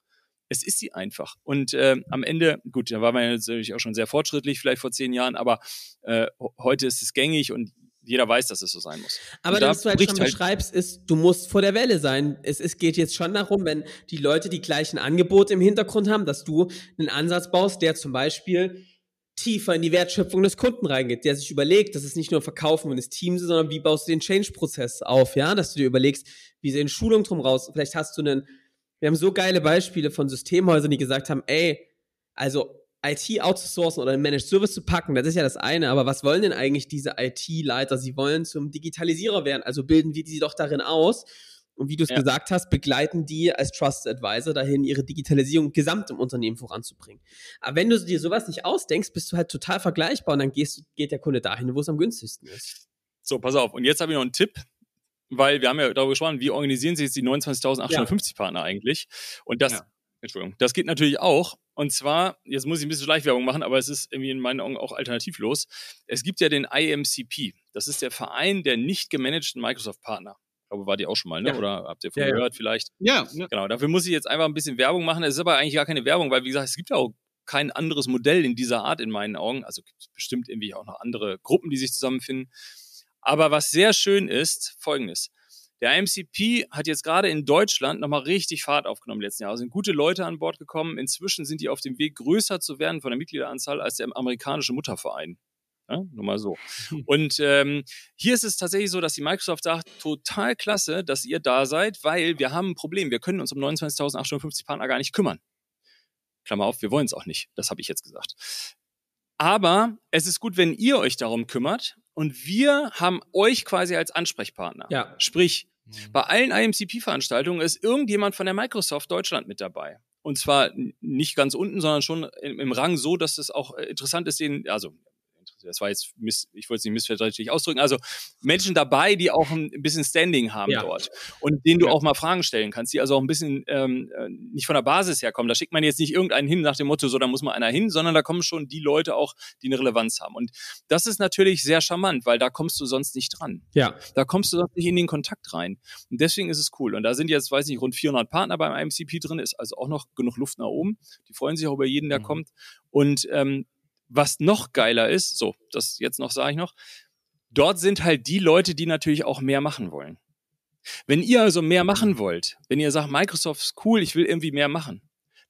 Speaker 3: es ist sie einfach. Und äh, am Ende, gut, da war man natürlich auch schon sehr fortschrittlich, vielleicht vor zehn Jahren, aber äh, heute ist es gängig und jeder weiß, dass es so sein muss.
Speaker 1: Aber was du halt schon halt beschreibst, ist, du musst vor der Welle sein. Es, es geht jetzt schon darum, wenn die Leute die gleichen Angebote im Hintergrund haben, dass du einen Ansatz baust, der zum Beispiel tiefer in die Wertschöpfung des Kunden reingeht, der sich überlegt, dass es nicht nur Verkaufen des Teams ist, sondern wie baust du den Change-Prozess auf, ja, dass du dir überlegst, wie sehen Schulungen drum raus, vielleicht hast du einen wir haben so geile Beispiele von Systemhäusern, die gesagt haben, ey, also IT outzusourcen oder einen Managed Service zu packen, das ist ja das eine, aber was wollen denn eigentlich diese IT-Leiter? Sie wollen zum Digitalisierer werden, also bilden wir die doch darin aus. Und wie du es ja. gesagt hast, begleiten die als Trusted Advisor dahin, ihre Digitalisierung gesamt im Unternehmen voranzubringen. Aber wenn du dir sowas nicht ausdenkst, bist du halt total vergleichbar und dann gehst, geht der Kunde dahin, wo es am günstigsten ist.
Speaker 3: So, pass auf. Und jetzt habe ich noch einen Tipp weil wir haben ja darüber gesprochen, wie organisieren sich jetzt die 29.850 ja. Partner eigentlich? Und das, ja. Entschuldigung, das geht natürlich auch. Und zwar, jetzt muss ich ein bisschen Schleichwerbung machen, aber es ist irgendwie in meinen Augen auch alternativlos. Es gibt ja den IMCP. Das ist der Verein der nicht gemanagten Microsoft-Partner. Ich glaube, war die auch schon mal, ne? Ja. Oder habt ihr von ja, gehört vielleicht? Ja, ja. Genau, dafür muss ich jetzt einfach ein bisschen Werbung machen. Es ist aber eigentlich gar keine Werbung, weil, wie gesagt, es gibt ja auch kein anderes Modell in dieser Art in meinen Augen. Also gibt es bestimmt irgendwie auch noch andere Gruppen, die sich zusammenfinden. Aber was sehr schön ist, folgendes. Der IMCP hat jetzt gerade in Deutschland nochmal richtig Fahrt aufgenommen letzten Jahr. Also sind gute Leute an Bord gekommen. Inzwischen sind die auf dem Weg, größer zu werden von der Mitgliederanzahl als der amerikanische Mutterverein. Ja, nur mal so. Und ähm, hier ist es tatsächlich so, dass die Microsoft sagt, total klasse, dass ihr da seid, weil wir haben ein Problem. Wir können uns um 29.850 Partner gar nicht kümmern. Klammer auf, wir wollen es auch nicht. Das habe ich jetzt gesagt. Aber es ist gut, wenn ihr euch darum kümmert und wir haben euch quasi als Ansprechpartner. Ja. Sprich, mhm. bei allen IMCP-Veranstaltungen ist irgendjemand von der Microsoft Deutschland mit dabei. Und zwar nicht ganz unten, sondern schon im, im Rang so, dass es auch interessant ist, den, also das war jetzt, miss, ich wollte es nicht missverständlich ausdrücken, also Menschen dabei, die auch ein bisschen Standing haben ja. dort und denen du ja. auch mal Fragen stellen kannst, die also auch ein bisschen ähm, äh, nicht von der Basis herkommen. Da schickt man jetzt nicht irgendeinen hin nach dem Motto, so da muss mal einer hin, sondern da kommen schon die Leute auch, die eine Relevanz haben. Und das ist natürlich sehr charmant, weil da kommst du sonst nicht dran. Ja. Da kommst du sonst nicht in den Kontakt rein. Und deswegen ist es cool. Und da sind jetzt, weiß ich nicht, rund 400 Partner beim IMCP drin, ist also auch noch genug Luft nach oben. Die freuen sich auch über jeden, der mhm. kommt. Und ähm, was noch geiler ist, so, das jetzt noch sage ich noch, dort sind halt die Leute, die natürlich auch mehr machen wollen. Wenn ihr also mehr machen wollt, wenn ihr sagt, Microsoft ist cool, ich will irgendwie mehr machen,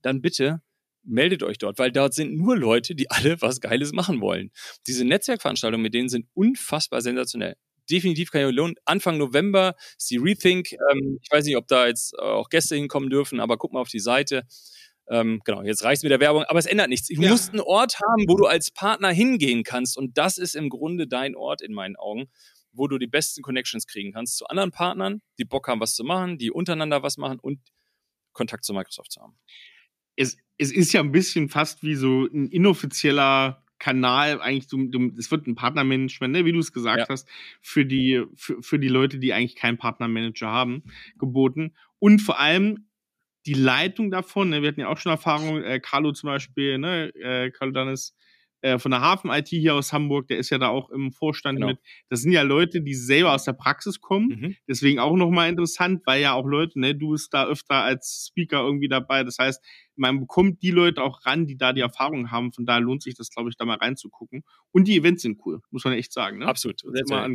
Speaker 3: dann bitte meldet euch dort, weil dort sind nur Leute, die alle was Geiles machen wollen. Diese Netzwerkveranstaltungen mit denen sind unfassbar sensationell. Definitiv kann ich lohnen. Anfang November ist die Rethink. Ähm, ich weiß nicht, ob da jetzt auch Gäste hinkommen dürfen, aber guck mal auf die Seite. Ähm, genau, jetzt reicht es mit der Werbung, aber es ändert nichts. Du ja. musst einen Ort haben, wo du als Partner hingehen kannst. Und das ist im Grunde dein Ort in meinen Augen, wo du die besten Connections kriegen kannst zu anderen Partnern, die Bock haben, was zu machen, die untereinander was machen und Kontakt zu Microsoft zu haben.
Speaker 2: Es, es ist ja ein bisschen fast wie so ein inoffizieller Kanal, eigentlich, du, du, es wird ein Partnermanagement, ne, wie du es gesagt ja. hast, für die, für, für die Leute, die eigentlich keinen Partnermanager haben, geboten. Und vor allem die Leitung davon, ne, wir hatten ja auch schon Erfahrung, äh, Carlo zum Beispiel, ne, äh, Carlo Dannes, äh, von der Hafen IT hier aus Hamburg, der ist ja da auch im Vorstand genau. mit. Das sind ja Leute, die selber aus der Praxis kommen. Mhm. Deswegen auch nochmal interessant, weil ja auch Leute, ne, du bist da öfter als Speaker irgendwie dabei. Das heißt, man bekommt die Leute auch ran, die da die Erfahrung haben. Von daher lohnt sich das, glaube ich, da mal reinzugucken. Und die Events sind cool, muss man echt sagen. Ne?
Speaker 3: Absolut.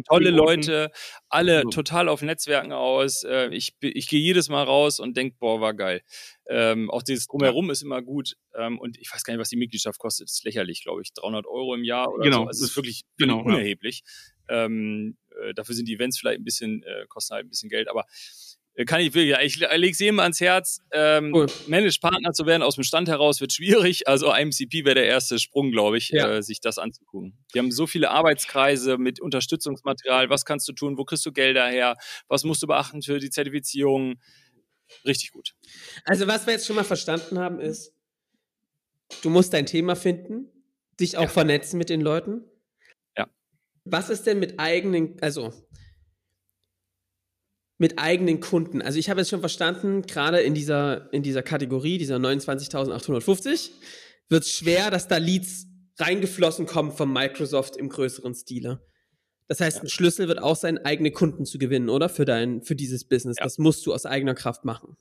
Speaker 3: Tolle Leute, alle so. total auf Netzwerken aus. Äh, ich, ich gehe jedes Mal raus und denke, boah, war geil. Ähm, auch dieses Drumherum ja. ist immer gut. Ähm, und ich weiß gar nicht, was die Mitgliedschaft kostet. Das ist lächerlich, glaube ich. 300 Euro im Jahr oder
Speaker 2: genau.
Speaker 3: so. Also es ist wirklich genau, unerheblich. Ja. Ähm, äh, dafür sind die Events vielleicht ein bisschen, äh, kosten halt ein bisschen Geld, aber kann ich wirklich, ich lege es jedem ans Herz. Ähm, cool. Managed-Partner zu werden aus dem Stand heraus wird schwierig. Also IMCP wäre der erste Sprung, glaube ich, ja. äh, sich das anzugucken. Die haben so viele Arbeitskreise mit Unterstützungsmaterial. Was kannst du tun? Wo kriegst du Gelder her? Was musst du beachten für die Zertifizierung? Richtig gut.
Speaker 1: Also, was wir jetzt schon mal verstanden haben, ist, du musst dein Thema finden, dich auch ja. vernetzen mit den Leuten.
Speaker 3: Ja.
Speaker 1: Was ist denn mit eigenen, also mit eigenen Kunden. Also ich habe jetzt schon verstanden, gerade in dieser, in dieser Kategorie, dieser 29.850, wird es schwer, dass da Leads reingeflossen kommen von Microsoft im größeren Stile. Das heißt, ja. ein Schlüssel wird auch sein, eigene Kunden zu gewinnen, oder? Für dein, für dieses Business. Ja. Das musst du aus eigener Kraft machen.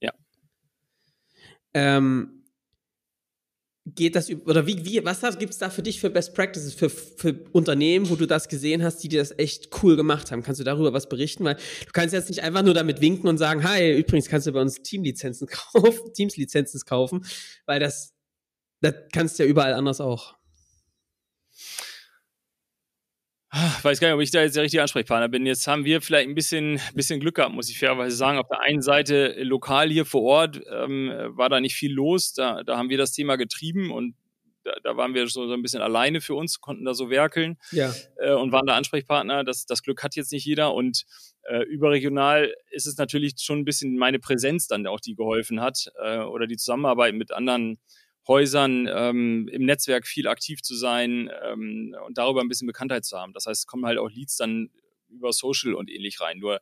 Speaker 3: Ja.
Speaker 1: Ähm, geht das oder wie, wie was gibt es da für dich für Best Practices für, für Unternehmen, wo du das gesehen hast, die dir das echt cool gemacht haben? Kannst du darüber was berichten? Weil du kannst jetzt nicht einfach nur damit winken und sagen, hi, übrigens kannst du bei uns Teamlizenzen kaufen, Teams-Lizenzen kaufen, weil das, das kannst du ja überall anders auch.
Speaker 3: Ich weiß gar nicht, ob ich da jetzt der richtige Ansprechpartner bin. Jetzt haben wir vielleicht ein bisschen, bisschen Glück gehabt, muss ich fairerweise sagen. Auf der einen Seite äh, lokal hier vor Ort ähm, war da nicht viel los. Da, da haben wir das Thema getrieben und da, da waren wir so, so ein bisschen alleine für uns, konnten da so werkeln
Speaker 1: ja.
Speaker 3: äh, und waren da Ansprechpartner. Das, das Glück hat jetzt nicht jeder und äh, überregional ist es natürlich schon ein bisschen meine Präsenz dann auch, die geholfen hat äh, oder die Zusammenarbeit mit anderen Häusern ähm, im Netzwerk viel aktiv zu sein ähm, und darüber ein bisschen Bekanntheit zu haben. Das heißt, es kommen halt auch Leads dann über Social und ähnlich rein. Nur,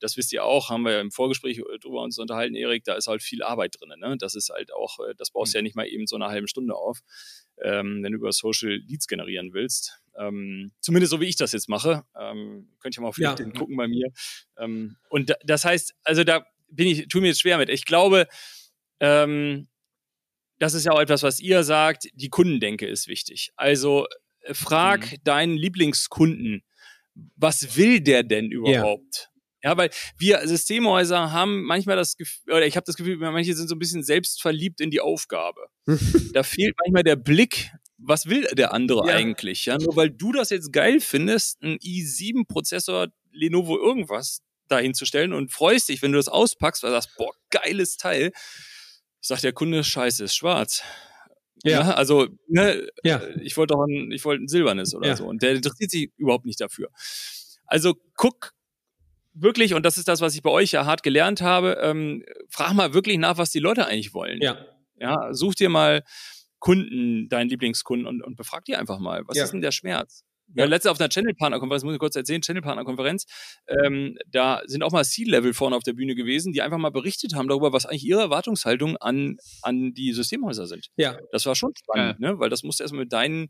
Speaker 3: das wisst ihr auch, haben wir ja im Vorgespräch äh, drüber uns unterhalten, Erik, da ist halt viel Arbeit drin. Ne? Das ist halt auch, äh, das baust du mhm. ja nicht mal eben so eine halbe Stunde auf, ähm, wenn du über Social Leads generieren willst. Ähm, zumindest so wie ich das jetzt mache. Ähm, könnt ihr mal auf LinkedIn ja. gucken bei mir. Ähm, und das heißt, also da bin ich, tu mir jetzt schwer mit. Ich glaube, ähm, das ist ja auch etwas, was ihr sagt, die Kundendenke ist wichtig. Also äh, frag mhm. deinen Lieblingskunden, was will der denn überhaupt? Ja. ja, weil wir Systemhäuser haben manchmal das Gefühl, oder ich habe das Gefühl, manche sind so ein bisschen selbstverliebt in die Aufgabe. da fehlt manchmal der Blick, was will der andere ja. eigentlich? Ja, nur weil du das jetzt geil findest, ein i7-Prozessor, Lenovo irgendwas dahinzustellen und freust dich, wenn du das auspackst, weil du sagst, boah, geiles Teil sagt der Kunde, scheiße, ist schwarz. Ja. ja also, ne, ja. ich wollte doch ein, ich wollte ein silbernes oder ja. so. Und der interessiert sich überhaupt nicht dafür. Also guck wirklich, und das ist das, was ich bei euch ja hart gelernt habe, ähm, frag mal wirklich nach, was die Leute eigentlich wollen.
Speaker 1: Ja.
Speaker 3: Ja, such dir mal Kunden, deinen Lieblingskunden und, und befrag die einfach mal, was ist denn der Schmerz? Ja, letzte auf einer Channel-Partner-Konferenz, muss ich kurz erzählen, Channel-Partner-Konferenz, ähm, da sind auch mal C-Level vorne auf der Bühne gewesen, die einfach mal berichtet haben darüber, was eigentlich ihre Erwartungshaltung an, an die Systemhäuser sind.
Speaker 1: Ja.
Speaker 3: Das war schon spannend, ja. ne? weil das musst du erstmal mit deinen,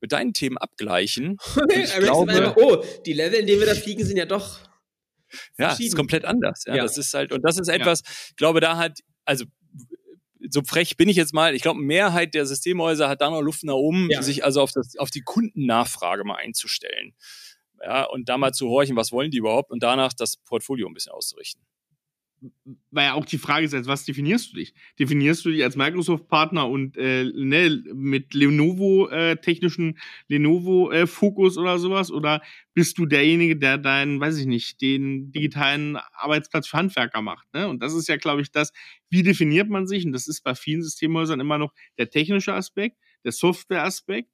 Speaker 3: mit deinen Themen abgleichen.
Speaker 1: ich glaube, einfach, oh, die Level, in denen wir da fliegen, sind ja doch
Speaker 3: ja, ist komplett anders. Ja, ja, Das ist halt, und das ist etwas, ich glaube, da hat, also so frech bin ich jetzt mal, ich glaube, Mehrheit der Systemhäuser hat da noch Luft nach oben, ja. sich also auf, das, auf die Kundennachfrage mal einzustellen. Ja, und da mal zu horchen, was wollen die überhaupt und danach das Portfolio ein bisschen auszurichten
Speaker 2: weil ja auch die Frage ist, als was definierst du dich? Definierst du dich als Microsoft-Partner und äh, ne, mit Lenovo äh, Lenovo-Fokus äh, oder sowas? Oder bist du derjenige, der deinen, weiß ich nicht, den digitalen Arbeitsplatz für Handwerker macht? Ne? Und das ist ja, glaube ich, das, wie definiert man sich? Und das ist bei vielen Systemhäusern immer noch der technische Aspekt, der Software-Aspekt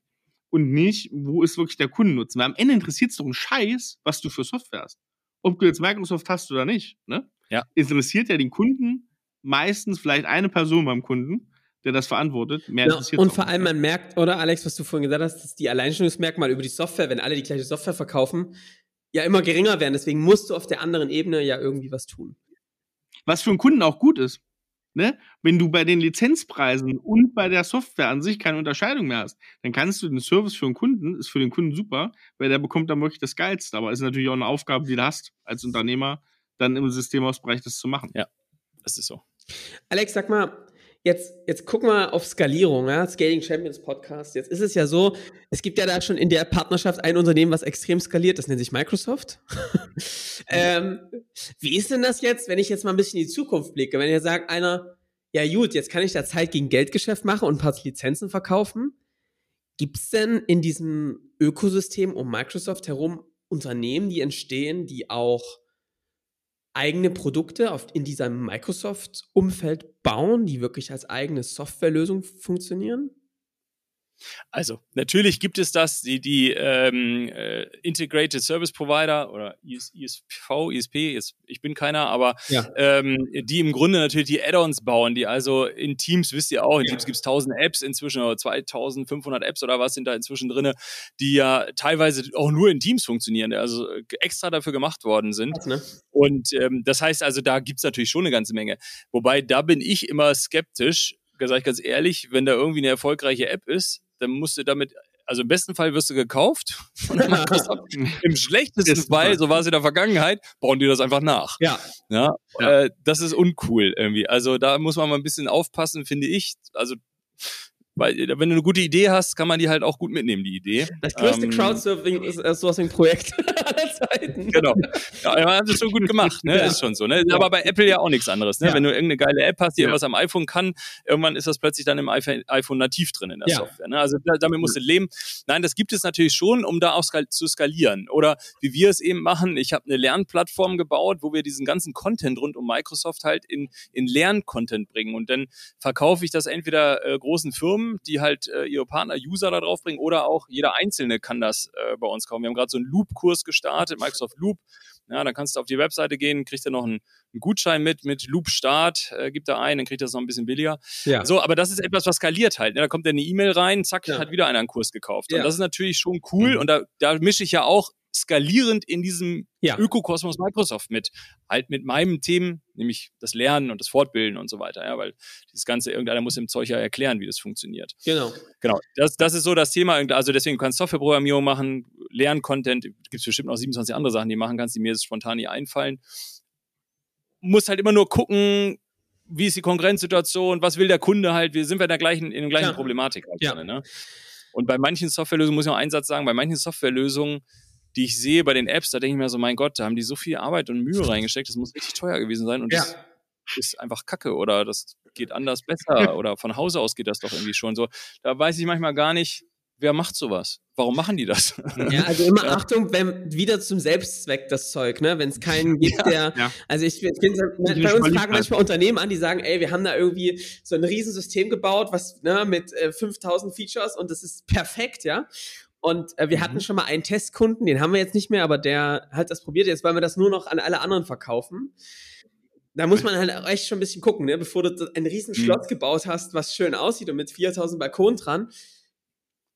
Speaker 2: und nicht, wo ist wirklich der Kundennutzen? Weil am Ende interessiert es doch einen Scheiß, was du für Software hast. Ob du jetzt Microsoft hast oder nicht. Ne?
Speaker 3: Ja.
Speaker 2: interessiert ja den Kunden meistens vielleicht eine Person beim Kunden, der das verantwortet.
Speaker 1: Mehr ja, und vor allem, man merkt, oder Alex, was du vorhin gesagt hast, dass die Alleinstellungsmerkmale über die Software, wenn alle die gleiche Software verkaufen, ja immer geringer werden. Deswegen musst du auf der anderen Ebene ja irgendwie was tun.
Speaker 2: Was für einen Kunden auch gut ist. ne, wenn du bei den Lizenzpreisen und bei der Software an sich keine Unterscheidung mehr hast, dann kannst du den Service für den Kunden, ist für den Kunden super, weil der bekommt dann wirklich das Geilste. Aber ist natürlich auch eine Aufgabe, die du hast als Unternehmer, dann im Systemausbereich das zu machen.
Speaker 3: Ja, das ist so.
Speaker 1: Alex, sag mal, jetzt, jetzt guck mal auf Skalierung, ja? Scaling Champions Podcast. Jetzt ist es ja so, es gibt ja da schon in der Partnerschaft ein Unternehmen, was extrem skaliert, das nennt sich Microsoft. ähm, wie ist denn das jetzt, wenn ich jetzt mal ein bisschen in die Zukunft blicke? Wenn ihr sagt, einer, ja gut, jetzt kann ich da Zeit gegen Geldgeschäft machen und ein paar Lizenzen verkaufen. Gibt es denn in diesem Ökosystem um Microsoft herum Unternehmen, die entstehen, die auch eigene Produkte auf, in diesem Microsoft-Umfeld bauen, die wirklich als eigene Softwarelösung funktionieren?
Speaker 3: Also, natürlich gibt es das, die, die ähm, äh, Integrated Service Provider oder IS, ISV, ISP, ich bin keiner, aber ja. ähm, die im Grunde natürlich die Add-ons bauen, die also in Teams, wisst ihr auch, in ja. Teams gibt es 1000 Apps, inzwischen oder 2500 Apps oder was sind da inzwischen drin, die ja teilweise auch nur in Teams funktionieren, also extra dafür gemacht worden sind. Ne? Und ähm, das heißt also, da gibt es natürlich schon eine ganze Menge. Wobei, da bin ich immer skeptisch, sage ich ganz ehrlich, wenn da irgendwie eine erfolgreiche App ist, dann musst du damit, also im besten Fall wirst du gekauft von Microsoft. Im schlechtesten Fall, so war es in der Vergangenheit, bauen die das einfach nach.
Speaker 1: Ja.
Speaker 3: ja, ja. Äh, das ist uncool irgendwie. Also da muss man mal ein bisschen aufpassen, finde ich. Also weil, wenn du eine gute Idee hast, kann man die halt auch gut mitnehmen, die Idee.
Speaker 1: Das größte ähm, Crowdsurfing ist äh, ein Projekt aller Zeiten.
Speaker 3: Genau. Ja, haben sie schon gut gemacht, ne? Ja. Ist schon so, ne? Aber bei Apple ja auch nichts anderes, ne? Ja. Wenn du irgendeine geile App hast, die ja. irgendwas am iPhone kann, irgendwann ist das plötzlich dann im iPhone nativ drin in der ja. Software. Ne? Also damit musst du leben. Nein, das gibt es natürlich schon, um da auch skal zu skalieren. Oder wie wir es eben machen, ich habe eine Lernplattform gebaut, wo wir diesen ganzen Content rund um Microsoft halt in, in Lerncontent bringen. Und dann verkaufe ich das entweder äh, großen Firmen, Firmen, die halt äh, ihre Partner-User da drauf bringen oder auch jeder Einzelne kann das äh, bei uns kaufen. Wir haben gerade so einen Loop-Kurs gestartet, Microsoft Loop. Ja, dann kannst du auf die Webseite gehen, kriegst du noch einen, einen Gutschein mit, mit Loop Start, äh, gibt da ein, dann kriegt das noch ein bisschen billiger. Ja. So, aber das ist etwas, was skaliert halt. Ne? Da kommt dann eine E-Mail rein, zack, ja. hat wieder einer einen Kurs gekauft. Ja. Und das ist natürlich schon cool. Mhm. Und da, da mische ich ja auch skalierend in diesem ja. Ökokosmos Microsoft mit. Halt mit meinen Themen, nämlich das Lernen und das Fortbilden und so weiter. Ja, weil dieses Ganze, irgendeiner muss dem Zeug ja erklären, wie das funktioniert.
Speaker 1: Genau.
Speaker 3: Genau. Das, das ist so das Thema. Also deswegen kannst du Softwareprogrammierung machen, Lerncontent. Gibt es bestimmt noch 27 andere Sachen, die machen kannst, die mir jetzt spontan nie einfallen. Muss halt immer nur gucken, wie ist die Konkurrenzsituation, was will der Kunde halt, wie sind wir in der gleichen, in der gleichen ja. Problematik halt
Speaker 1: ja. drin,
Speaker 3: ne? Und bei manchen Softwarelösungen, muss ich noch einen Satz sagen, bei manchen Softwarelösungen die ich sehe bei den Apps, da denke ich mir so, mein Gott, da haben die so viel Arbeit und Mühe reingesteckt, das muss richtig teuer gewesen sein und ja. das ist einfach Kacke oder das geht anders besser oder von Hause aus geht das doch irgendwie schon so. Da weiß ich manchmal gar nicht, wer macht sowas? Warum machen die das?
Speaker 1: Ja, also immer ja. Achtung, wenn wieder zum Selbstzweck das Zeug, ne? Wenn es keinen gibt, ja, der, ja. also ich, ich finde, bei uns fragen manchmal Unternehmen an, die sagen, ey, wir haben da irgendwie so ein Riesensystem gebaut, was ne, mit äh, 5000 Features und das ist perfekt, ja. Und äh, wir mhm. hatten schon mal einen Testkunden, den haben wir jetzt nicht mehr, aber der hat das probiert. Jetzt wollen wir das nur noch an alle anderen verkaufen. Da muss man halt echt schon ein bisschen gucken, ne? bevor du ein riesen mhm. Schloss gebaut hast, was schön aussieht und mit 4000 Balkonen dran.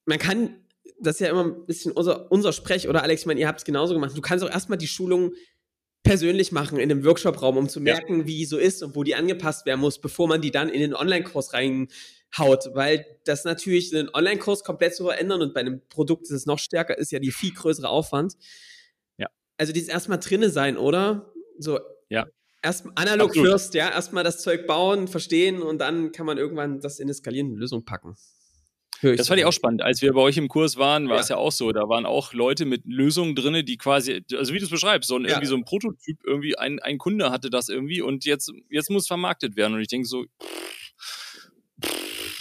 Speaker 1: Man kann, das ist ja immer ein bisschen unser, unser Sprech, oder Alex, ich meine, ihr habt es genauso gemacht. Du kannst auch erstmal die Schulung persönlich machen in einem Workshop-Raum, um zu merken, ja. wie so ist und wo die angepasst werden muss, bevor man die dann in den Online-Kurs rein haut, weil das natürlich einen Online-Kurs komplett zu verändern und bei einem Produkt ist es noch stärker, ist ja die viel größere Aufwand.
Speaker 3: Ja.
Speaker 1: Also dieses erstmal drinne sein, oder? So.
Speaker 3: Ja.
Speaker 1: Erst analog Absolut. first, ja, erstmal das Zeug bauen, verstehen und dann kann man irgendwann das in eine skalierende Lösung packen.
Speaker 3: Das fand ich auch spannend. Als wir bei euch im Kurs waren, war ja. es ja auch so. Da waren auch Leute mit Lösungen drin, die quasi, also wie du es beschreibst, so ein, ja. irgendwie so ein Prototyp, irgendwie ein, ein Kunde hatte das irgendwie und jetzt, jetzt muss vermarktet werden. Und ich denke so,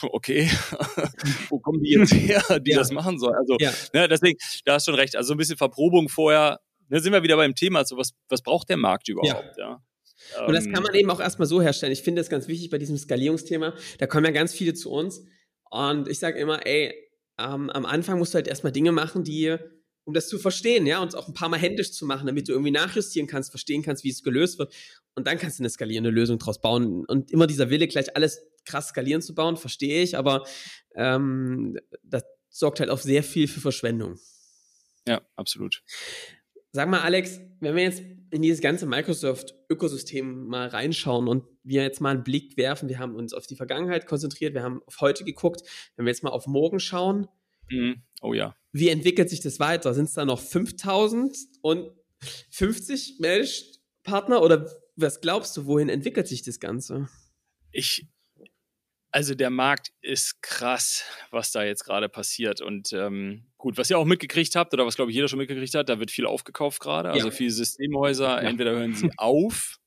Speaker 3: okay, wo kommen die jetzt her, die ja. das machen sollen? Also, ja. ne, deswegen, da hast du schon recht. Also so ein bisschen Verprobung vorher, ne, sind wir wieder beim Thema, so was, was braucht der Markt überhaupt, ja.
Speaker 1: ja. Und das kann man eben auch erstmal so herstellen. Ich finde das ganz wichtig bei diesem Skalierungsthema. Da kommen ja ganz viele zu uns. Und ich sage immer, ey, ähm, am Anfang musst du halt erstmal Dinge machen, die um das zu verstehen, ja, und es auch ein paar Mal händisch zu machen, damit du irgendwie nachjustieren kannst, verstehen kannst, wie es gelöst wird. Und dann kannst du eine skalierende Lösung draus bauen. Und immer dieser Wille, gleich alles krass skalieren zu bauen, verstehe ich, aber ähm, das sorgt halt auch sehr viel für Verschwendung.
Speaker 3: Ja, absolut.
Speaker 1: Sag mal, Alex, wenn wir jetzt in dieses ganze Microsoft-Ökosystem mal reinschauen und wir jetzt mal einen Blick werfen. Wir haben uns auf die Vergangenheit konzentriert, wir haben auf heute geguckt. Wenn wir jetzt mal auf morgen schauen,
Speaker 3: mhm. oh ja.
Speaker 1: Wie entwickelt sich das weiter? Sind es da noch 5000 und 50 Managed-Partner oder was glaubst du, wohin entwickelt sich das Ganze?
Speaker 3: Ich, also der Markt ist krass, was da jetzt gerade passiert. Und ähm, gut, was ihr auch mitgekriegt habt, oder was glaube ich jeder schon mitgekriegt hat, da wird viel aufgekauft gerade. Also ja. viele Systemhäuser, ja. entweder hören sie auf,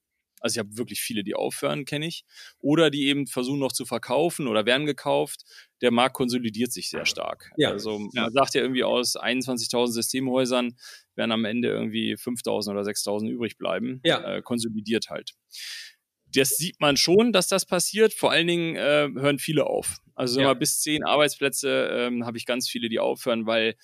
Speaker 3: also ich habe wirklich viele, die aufhören, kenne ich, oder die eben versuchen noch zu verkaufen oder werden gekauft. Der Markt konsolidiert sich sehr stark. Ja. Also man ja. sagt ja irgendwie aus 21.000 Systemhäusern werden am Ende irgendwie 5.000 oder 6.000 übrig bleiben. Ja. Äh, konsolidiert halt das sieht man schon, dass das passiert. Vor allen Dingen äh, hören viele auf. Also ja. mal bis zehn Arbeitsplätze ähm, habe ich ganz viele, die aufhören, weil,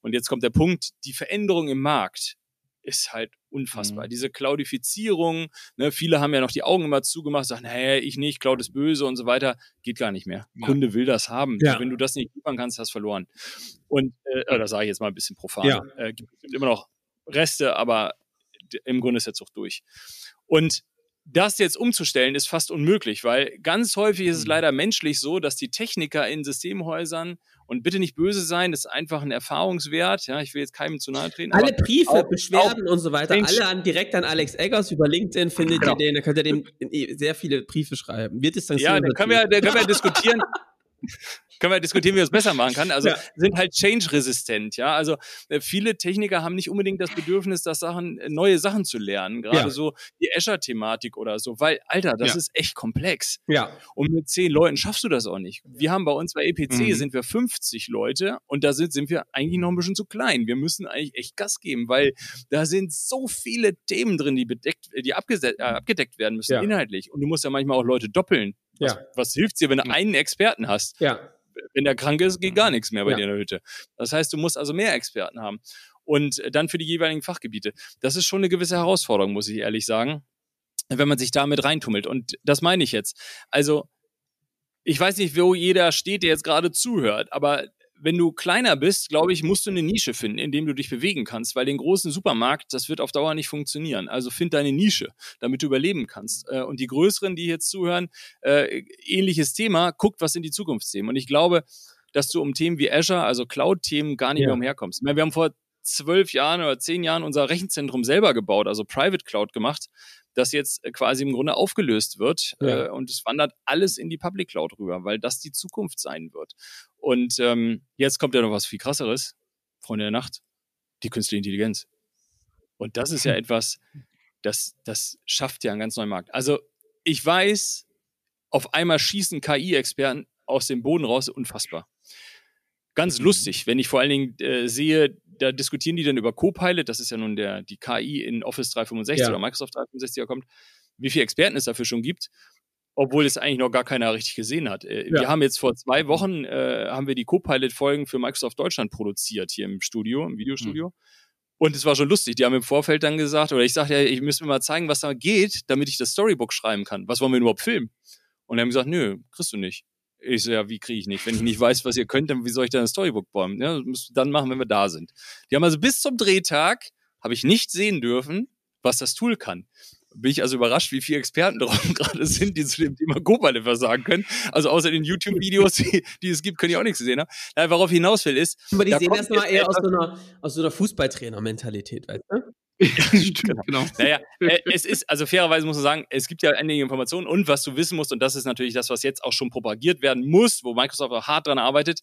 Speaker 3: und jetzt kommt der Punkt, die Veränderung im Markt ist halt unfassbar. Mhm. Diese Cloudifizierung, ne, viele haben ja noch die Augen immer zugemacht, sagen, hey, ich nicht, Cloud ist böse und so weiter, geht gar nicht mehr. Ja. Kunde will das haben. Ja. Wenn du das nicht liefern kannst, hast du verloren. Und äh, das sage ich jetzt mal ein bisschen profan. Ja. Äh, gibt immer noch Reste, aber im Grunde ist der Zug durch. Und das jetzt umzustellen ist fast unmöglich, weil ganz häufig ist es mhm. leider menschlich so, dass die Techniker in Systemhäusern und bitte nicht böse sein, das ist einfach ein Erfahrungswert. Ja, ich will jetzt keinem zu nahe treten.
Speaker 1: Alle Briefe, auch, Beschwerden auch und so weiter, Mensch. alle an, direkt an Alex Eggers über LinkedIn findet genau. ihr den, da könnt ihr dem sehr viele Briefe schreiben. Wir
Speaker 3: distanzieren Ja, da können wir, da können wir diskutieren. können wir diskutieren, wie man es besser machen kann. Also ja. sind halt change-resistent, ja. Also äh, viele Techniker haben nicht unbedingt das Bedürfnis, das Sachen, äh, neue Sachen zu lernen. Gerade ja. so die Azure-Thematik oder so, weil, Alter, das ja. ist echt komplex. Ja. Und mit zehn Leuten schaffst du das auch nicht. Wir haben bei uns bei EPC mhm. sind wir 50 Leute und da sind, sind wir eigentlich noch ein bisschen zu klein. Wir müssen eigentlich echt Gas geben, weil da sind so viele Themen drin, die bedeckt, die äh, abgedeckt werden müssen, inhaltlich. Und du musst ja manchmal auch Leute doppeln. Was, ja. was hilft dir, wenn du einen Experten hast? Ja wenn der krank ist, geht gar nichts mehr bei ja. dir in der Hütte. Das heißt, du musst also mehr Experten haben. Und dann für die jeweiligen Fachgebiete. Das ist schon eine gewisse Herausforderung, muss ich ehrlich sagen, wenn man sich damit reintummelt. Und das meine ich jetzt. Also, ich weiß nicht, wo jeder steht, der jetzt gerade zuhört, aber wenn du kleiner bist, glaube ich, musst du eine Nische finden, in dem du dich bewegen kannst, weil den großen Supermarkt, das wird auf Dauer nicht funktionieren. Also find deine Nische, damit du überleben kannst. Äh, und die größeren, die jetzt zuhören, äh, ähnliches Thema, guckt, was sind die Zukunftsthemen. Und ich glaube, dass du um Themen wie Azure, also Cloud-Themen, gar nicht ja. mehr umherkommst. Wir haben vor zwölf Jahren oder zehn Jahren unser Rechenzentrum selber gebaut, also Private Cloud gemacht, das jetzt quasi im Grunde aufgelöst wird ja. äh, und es wandert alles in die Public Cloud rüber, weil das die Zukunft sein wird. Und ähm, jetzt kommt ja noch was viel krasseres, Freunde der Nacht, die künstliche Intelligenz. Und das ist ja etwas, das, das schafft ja einen ganz neuen Markt. Also ich weiß, auf einmal schießen KI-Experten aus dem Boden raus, unfassbar. Ganz mhm. lustig, wenn ich vor allen Dingen äh, sehe, da diskutieren die dann über Copilot, das ist ja nun der, die KI in Office 365 ja. oder Microsoft 365 kommt, wie viele Experten es dafür schon gibt obwohl es eigentlich noch gar keiner richtig gesehen hat. Äh, ja. Wir haben jetzt vor zwei Wochen äh, haben wir die Copilot-Folgen für Microsoft Deutschland produziert hier im Studio, im Videostudio. Mhm. Und es war schon lustig. Die haben im Vorfeld dann gesagt, oder ich sagte ja, ich müsste mir mal zeigen, was da geht, damit ich das Storybook schreiben kann. Was wollen wir überhaupt filmen? Und die haben gesagt, nö, kriegst du nicht. Ich so, ja, wie kriege ich nicht? Wenn ich nicht weiß, was ihr könnt, dann wie soll ich dann ein Storybook bauen? Ja, das müsst du dann machen, wenn wir da sind. Die haben also bis zum Drehtag, habe ich nicht sehen dürfen, was das Tool kann bin ich also überrascht, wie viele Experten drauf gerade sind, die zu dem Thema Copilot etwas sagen können. Also außer den YouTube-Videos, die, die, es gibt, können ich auch nichts sehen. Nein, worauf ich hinaus will, ist.
Speaker 1: Aber die da sehen das mal eher aus so einer, aus so einer Fußballtrainer-Mentalität, weißt du?
Speaker 3: genau. genau. Naja, äh, es ist, also fairerweise muss man sagen, es gibt ja einige Informationen und was du wissen musst, und das ist natürlich das, was jetzt auch schon propagiert werden muss, wo Microsoft auch hart dran arbeitet,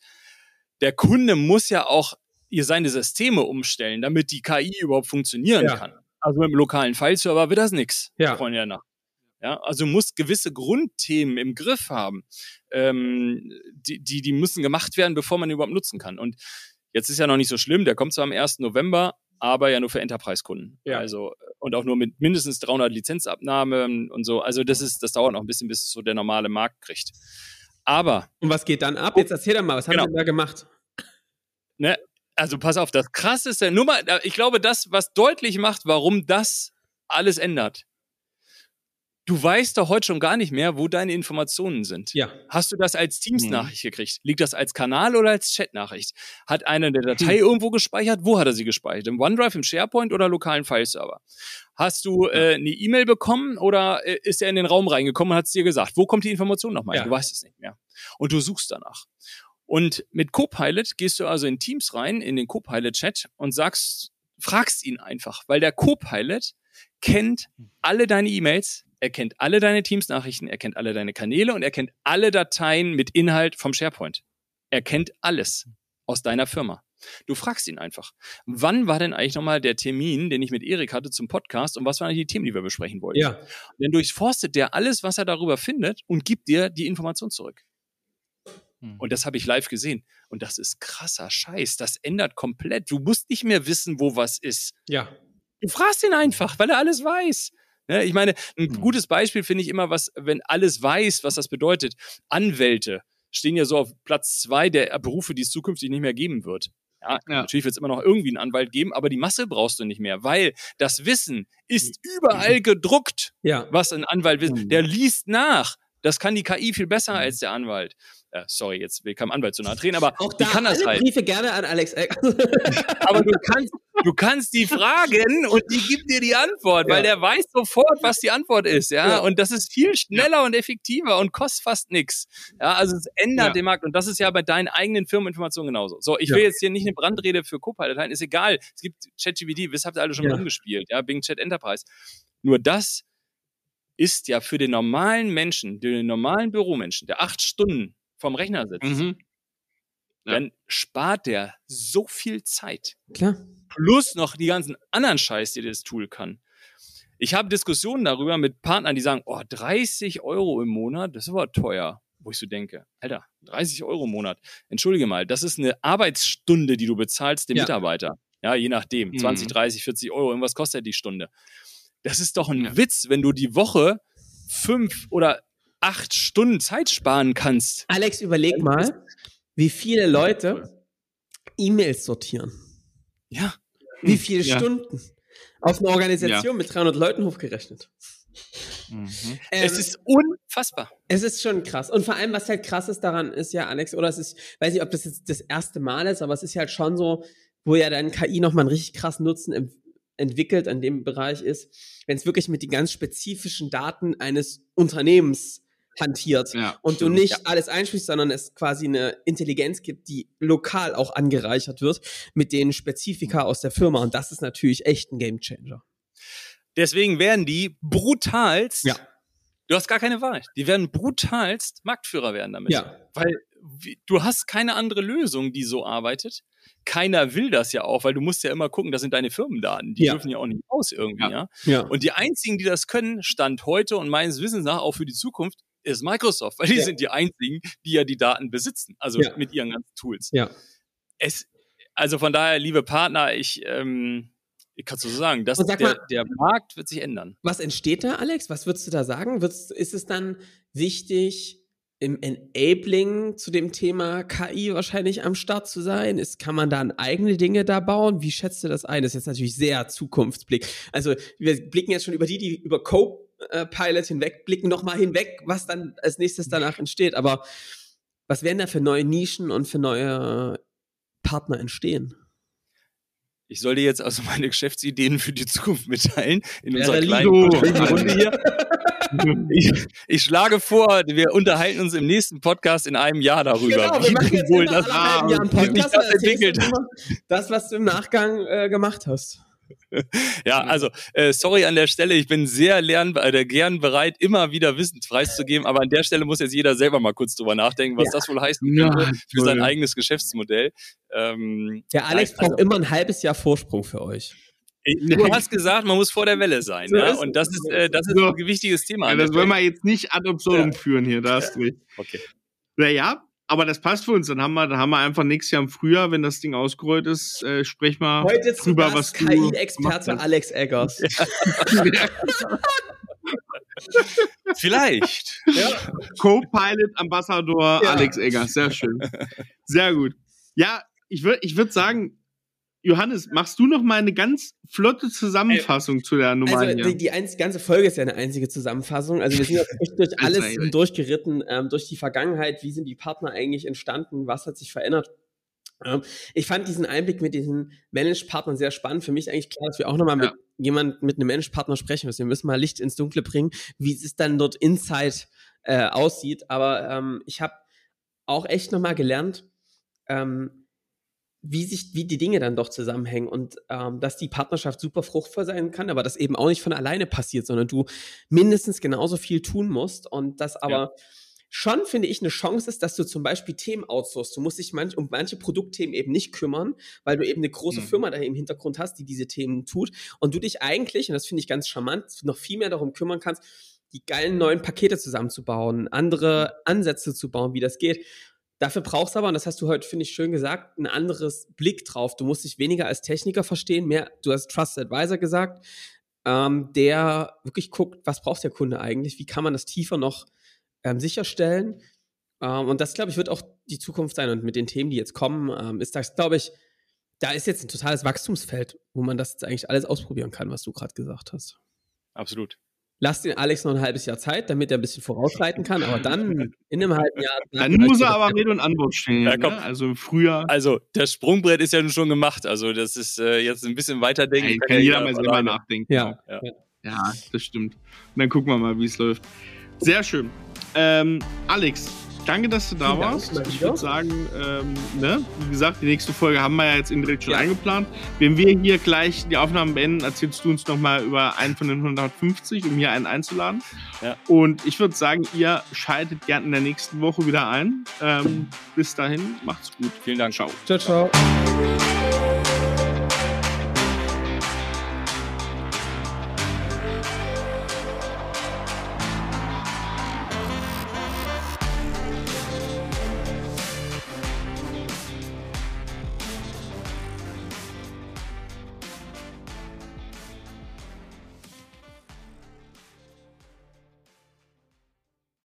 Speaker 3: der Kunde muss ja auch ihr seine Systeme umstellen, damit die KI überhaupt funktionieren ja. kann. Also mit dem lokalen File-Server wird das nichts, ja. Freunde der Nacht. Ja, also muss gewisse Grundthemen im Griff haben. Ähm, die, die, die müssen gemacht werden, bevor man überhaupt nutzen kann. Und jetzt ist ja noch nicht so schlimm, der kommt zwar am 1. November, aber ja nur für Enterprise-Kunden. Ja. Also, und auch nur mit mindestens 300 Lizenzabnahmen und so. Also das ist, das dauert noch ein bisschen, bis es so der normale Markt kriegt. Aber.
Speaker 1: Und was geht dann ab? Jetzt erzähl doch mal, was genau. haben Sie da gemacht?
Speaker 3: Ne, also pass auf, das krasseste, nur mal, ich glaube, das, was deutlich macht, warum das alles ändert. Du weißt doch heute schon gar nicht mehr, wo deine Informationen sind.
Speaker 1: Ja.
Speaker 3: Hast du das als Teams-Nachricht mhm. gekriegt? Liegt das als Kanal oder als Chat-Nachricht? Hat einer eine Datei mhm. irgendwo gespeichert? Wo hat er sie gespeichert? Im OneDrive, im SharePoint oder lokalen File-Server? Hast du äh, eine E-Mail bekommen oder äh, ist er in den Raum reingekommen und hat es dir gesagt? Wo kommt die Information nochmal? Ja. Du weißt es nicht mehr. Und du suchst danach. Und mit Copilot gehst du also in Teams rein, in den Copilot-Chat und sagst, fragst ihn einfach, weil der Copilot kennt alle deine E-Mails, er kennt alle deine Teams-Nachrichten, er kennt alle deine Kanäle und er kennt alle Dateien mit Inhalt vom SharePoint. Er kennt alles aus deiner Firma. Du fragst ihn einfach, wann war denn eigentlich nochmal der Termin, den ich mit Erik hatte zum Podcast und was waren die Themen, die wir besprechen wollten? Ja. Und dann durchforstet der alles, was er darüber findet und gibt dir die Information zurück. Hm. Und das habe ich live gesehen. Und das ist krasser Scheiß. Das ändert komplett. Du musst nicht mehr wissen, wo was ist.
Speaker 1: Ja.
Speaker 3: Du fragst ihn einfach, weil er alles weiß. Ne? Ich meine, ein mhm. gutes Beispiel finde ich immer, was, wenn alles weiß, was das bedeutet. Anwälte stehen ja so auf Platz zwei der Berufe, die es zukünftig nicht mehr geben wird. Ja, ja. natürlich wird es immer noch irgendwie einen Anwalt geben, aber die Masse brauchst du nicht mehr, weil das Wissen ist überall gedruckt,
Speaker 1: ja.
Speaker 3: was ein Anwalt wissen. Mhm. Der liest nach. Das kann die KI viel besser als der Anwalt. Äh, sorry, jetzt will kein Anwalt zu nahe drehen, aber
Speaker 1: auch da
Speaker 3: die kann
Speaker 1: das halt. Briefe gerne an Alex.
Speaker 3: aber du kannst, du kannst die fragen und die gibt dir die Antwort, ja. weil der weiß sofort, was die Antwort ist, ja? ja. Und das ist viel schneller ja. und effektiver und kostet fast nichts. Ja, also es ändert den Markt und das ist ja bei deinen eigenen Firmeninformationen genauso. So, ich will jetzt hier nicht eine Brandrede für Copilot halten, ist egal. Es gibt ChatGPT, das habt ihr alle schon rumgespielt, ja, Bing Chat Enterprise. Nur das ist ja für den normalen Menschen, den normalen Büromenschen, der acht Stunden vom Rechner sitzt, mhm. ja. dann spart der so viel Zeit.
Speaker 1: Klar.
Speaker 3: Plus noch die ganzen anderen Scheiß, die das Tool kann. Ich habe Diskussionen darüber mit Partnern, die sagen, oh, 30 Euro im Monat, das ist aber teuer. Wo ich so denke, Alter, 30 Euro im Monat. Entschuldige mal, das ist eine Arbeitsstunde, die du bezahlst dem ja. Mitarbeiter. Ja, je nachdem. Mhm. 20, 30, 40 Euro, irgendwas kostet die Stunde. Das ist doch ein ja. Witz, wenn du die Woche fünf oder acht Stunden Zeit sparen kannst.
Speaker 1: Alex, überleg mal, wie viele Leute E-Mails sortieren.
Speaker 3: Ja.
Speaker 1: Wie viele ja. Stunden? Auf eine Organisation ja. mit 300 Leuten hochgerechnet.
Speaker 3: Mhm. Ähm, es ist unfassbar.
Speaker 1: Es ist schon krass. Und vor allem, was halt krass ist daran, ist ja, Alex, oder es ist, weiß nicht, ob das jetzt das erste Mal ist, aber es ist halt schon so, wo ja dann KI nochmal einen richtig krassen Nutzen entwickelt an dem Bereich ist, wenn es wirklich mit den ganz spezifischen Daten eines Unternehmens hantiert ja, und du nicht ja. alles einsprichst, sondern es quasi eine Intelligenz gibt, die lokal auch angereichert wird mit den Spezifika aus der Firma und das ist natürlich echt ein Gamechanger.
Speaker 3: Deswegen werden die brutalst
Speaker 1: ja.
Speaker 3: Du hast gar keine Wahl. Die werden brutalst Marktführer werden damit.
Speaker 1: Ja.
Speaker 3: Weil du hast keine andere Lösung, die so arbeitet. Keiner will das ja auch, weil du musst ja immer gucken, das sind deine Firmendaten. Die ja. dürfen ja auch nicht aus irgendwie, ja.
Speaker 1: ja.
Speaker 3: Und die einzigen, die das können, Stand heute und meines Wissens nach auch für die Zukunft, ist Microsoft, weil die ja. sind die einzigen, die ja die Daten besitzen, also ja. mit ihren ganzen Tools.
Speaker 1: Ja.
Speaker 3: Es, also von daher, liebe Partner, ich, ähm, ich kann so sagen, dass der, mal, der Markt wird sich ändern.
Speaker 1: Was entsteht da, Alex? Was würdest du da sagen? Wird's, ist es dann wichtig, im Enabling zu dem Thema KI wahrscheinlich am Start zu sein? Ist, kann man dann eigene Dinge da bauen? Wie schätzt du das ein? Das ist jetzt natürlich sehr Zukunftsblick. Also wir blicken jetzt schon über die, die über Cope äh, Pilot hinweg, blicken nochmal hinweg, was dann als nächstes danach entsteht. Aber was werden da für neue Nischen und für neue Partner entstehen?
Speaker 3: Ich soll dir jetzt also meine Geschäftsideen für die Zukunft mitteilen in Wäre unserer kleinen Runde hier. Ich, ich, schlage vor, wir unterhalten uns im nächsten Podcast in einem Jahr darüber.
Speaker 1: Genau, wir machen jetzt wohl das, ah, Jahr einen Podcast, das entwickelt. Das, was du im Nachgang äh, gemacht hast.
Speaker 3: ja, also äh, sorry an der Stelle, ich bin sehr lern, äh, gern bereit, immer wieder Wissen preiszugeben, aber an der Stelle muss jetzt jeder selber mal kurz drüber nachdenken, was ja. das wohl heißt ja, für sein eigenes Geschäftsmodell.
Speaker 1: Ähm, ja, Alex also, braucht immer ein halbes Jahr Vorsprung für euch.
Speaker 3: Du hast gesagt, man muss vor der Welle sein, so ja? und das ist, äh, das ist so. ein wichtiges Thema.
Speaker 2: Ja, das wollen wir jetzt nicht ad absurdum führen hier, da hast du recht.
Speaker 3: Okay.
Speaker 2: Naja, aber das passt für uns. Dann haben wir, dann haben wir einfach nächstes Jahr im Frühjahr, wenn das Ding ausgerollt ist, äh, sprech mal
Speaker 1: Heute drüber, was KI-Experte Alex Eggers. Ja.
Speaker 3: Vielleicht.
Speaker 2: Ja. Co-Pilot Ambassador ja. Alex Eggers. Sehr schön. Sehr gut. Ja, ich würde ich würd sagen, Johannes, machst du noch mal eine ganz flotte Zusammenfassung äh, zu der Nummer?
Speaker 1: Also die, die einz, ganze Folge ist ja eine einzige Zusammenfassung. Also wir sind jetzt durch alles durchgeritten, ähm, durch die Vergangenheit. Wie sind die Partner eigentlich entstanden? Was hat sich verändert? Ähm, ich fand diesen Einblick mit diesen Managed-Partnern sehr spannend. Für mich eigentlich klar, dass wir auch nochmal ja. mit jemand mit einem Managed-Partner sprechen müssen. Wir müssen mal Licht ins Dunkle bringen, wie es dann dort inside äh, aussieht. Aber ähm, ich habe auch echt nochmal gelernt, ähm, wie sich, wie die Dinge dann doch zusammenhängen und ähm, dass die Partnerschaft super fruchtvoll sein kann, aber das eben auch nicht von alleine passiert, sondern du mindestens genauso viel tun musst und das aber ja. schon, finde ich, eine Chance ist, dass du zum Beispiel Themen outsourcest. Du musst dich manch, um manche Produktthemen eben nicht kümmern, weil du eben eine große mhm. Firma da im Hintergrund hast, die diese Themen tut und du dich eigentlich, und das finde ich ganz charmant, noch viel mehr darum kümmern kannst, die geilen neuen Pakete zusammenzubauen, andere Ansätze zu bauen, wie das geht. Dafür brauchst du aber, und das hast du heute, finde ich, schön gesagt, ein anderes Blick drauf. Du musst dich weniger als Techniker verstehen, mehr, du hast Trusted Advisor gesagt, ähm, der wirklich guckt, was braucht der Kunde eigentlich, wie kann man das tiefer noch ähm, sicherstellen. Ähm, und das, glaube ich, wird auch die Zukunft sein. Und mit den Themen, die jetzt kommen, ähm, ist das, glaube ich, da ist jetzt ein totales Wachstumsfeld, wo man das jetzt eigentlich alles ausprobieren kann, was du gerade gesagt hast.
Speaker 3: Absolut
Speaker 1: lass den Alex noch ein halbes Jahr Zeit, damit er ein bisschen vorausleiten kann, aber dann in einem halben Jahr.
Speaker 2: Dann, muss er aber Rede und Antwort stehen. Ja, ne? Also im Frühjahr.
Speaker 3: Also das Sprungbrett ist ja schon gemacht. Also das ist äh, jetzt ein bisschen weiterdenken.
Speaker 2: Ja, kann jeder mal selber nachdenken. Ja. Ja. ja, das stimmt. Und dann gucken wir mal, wie es läuft. Sehr schön. Ähm, Alex, danke, dass du da Vielen warst. Dank, ich würde sagen, ähm, ne? wie gesagt, die nächste Folge haben wir ja jetzt indirekt schon ja. eingeplant. Wenn wir hier gleich die Aufnahmen beenden, erzählst du uns nochmal über einen von den 150, um hier einen einzuladen. Ja. Und ich würde sagen, ihr schaltet gern in der nächsten Woche wieder ein. Ähm, bis dahin, macht's gut.
Speaker 3: Vielen Dank.
Speaker 1: Ciao. Ciao, ciao.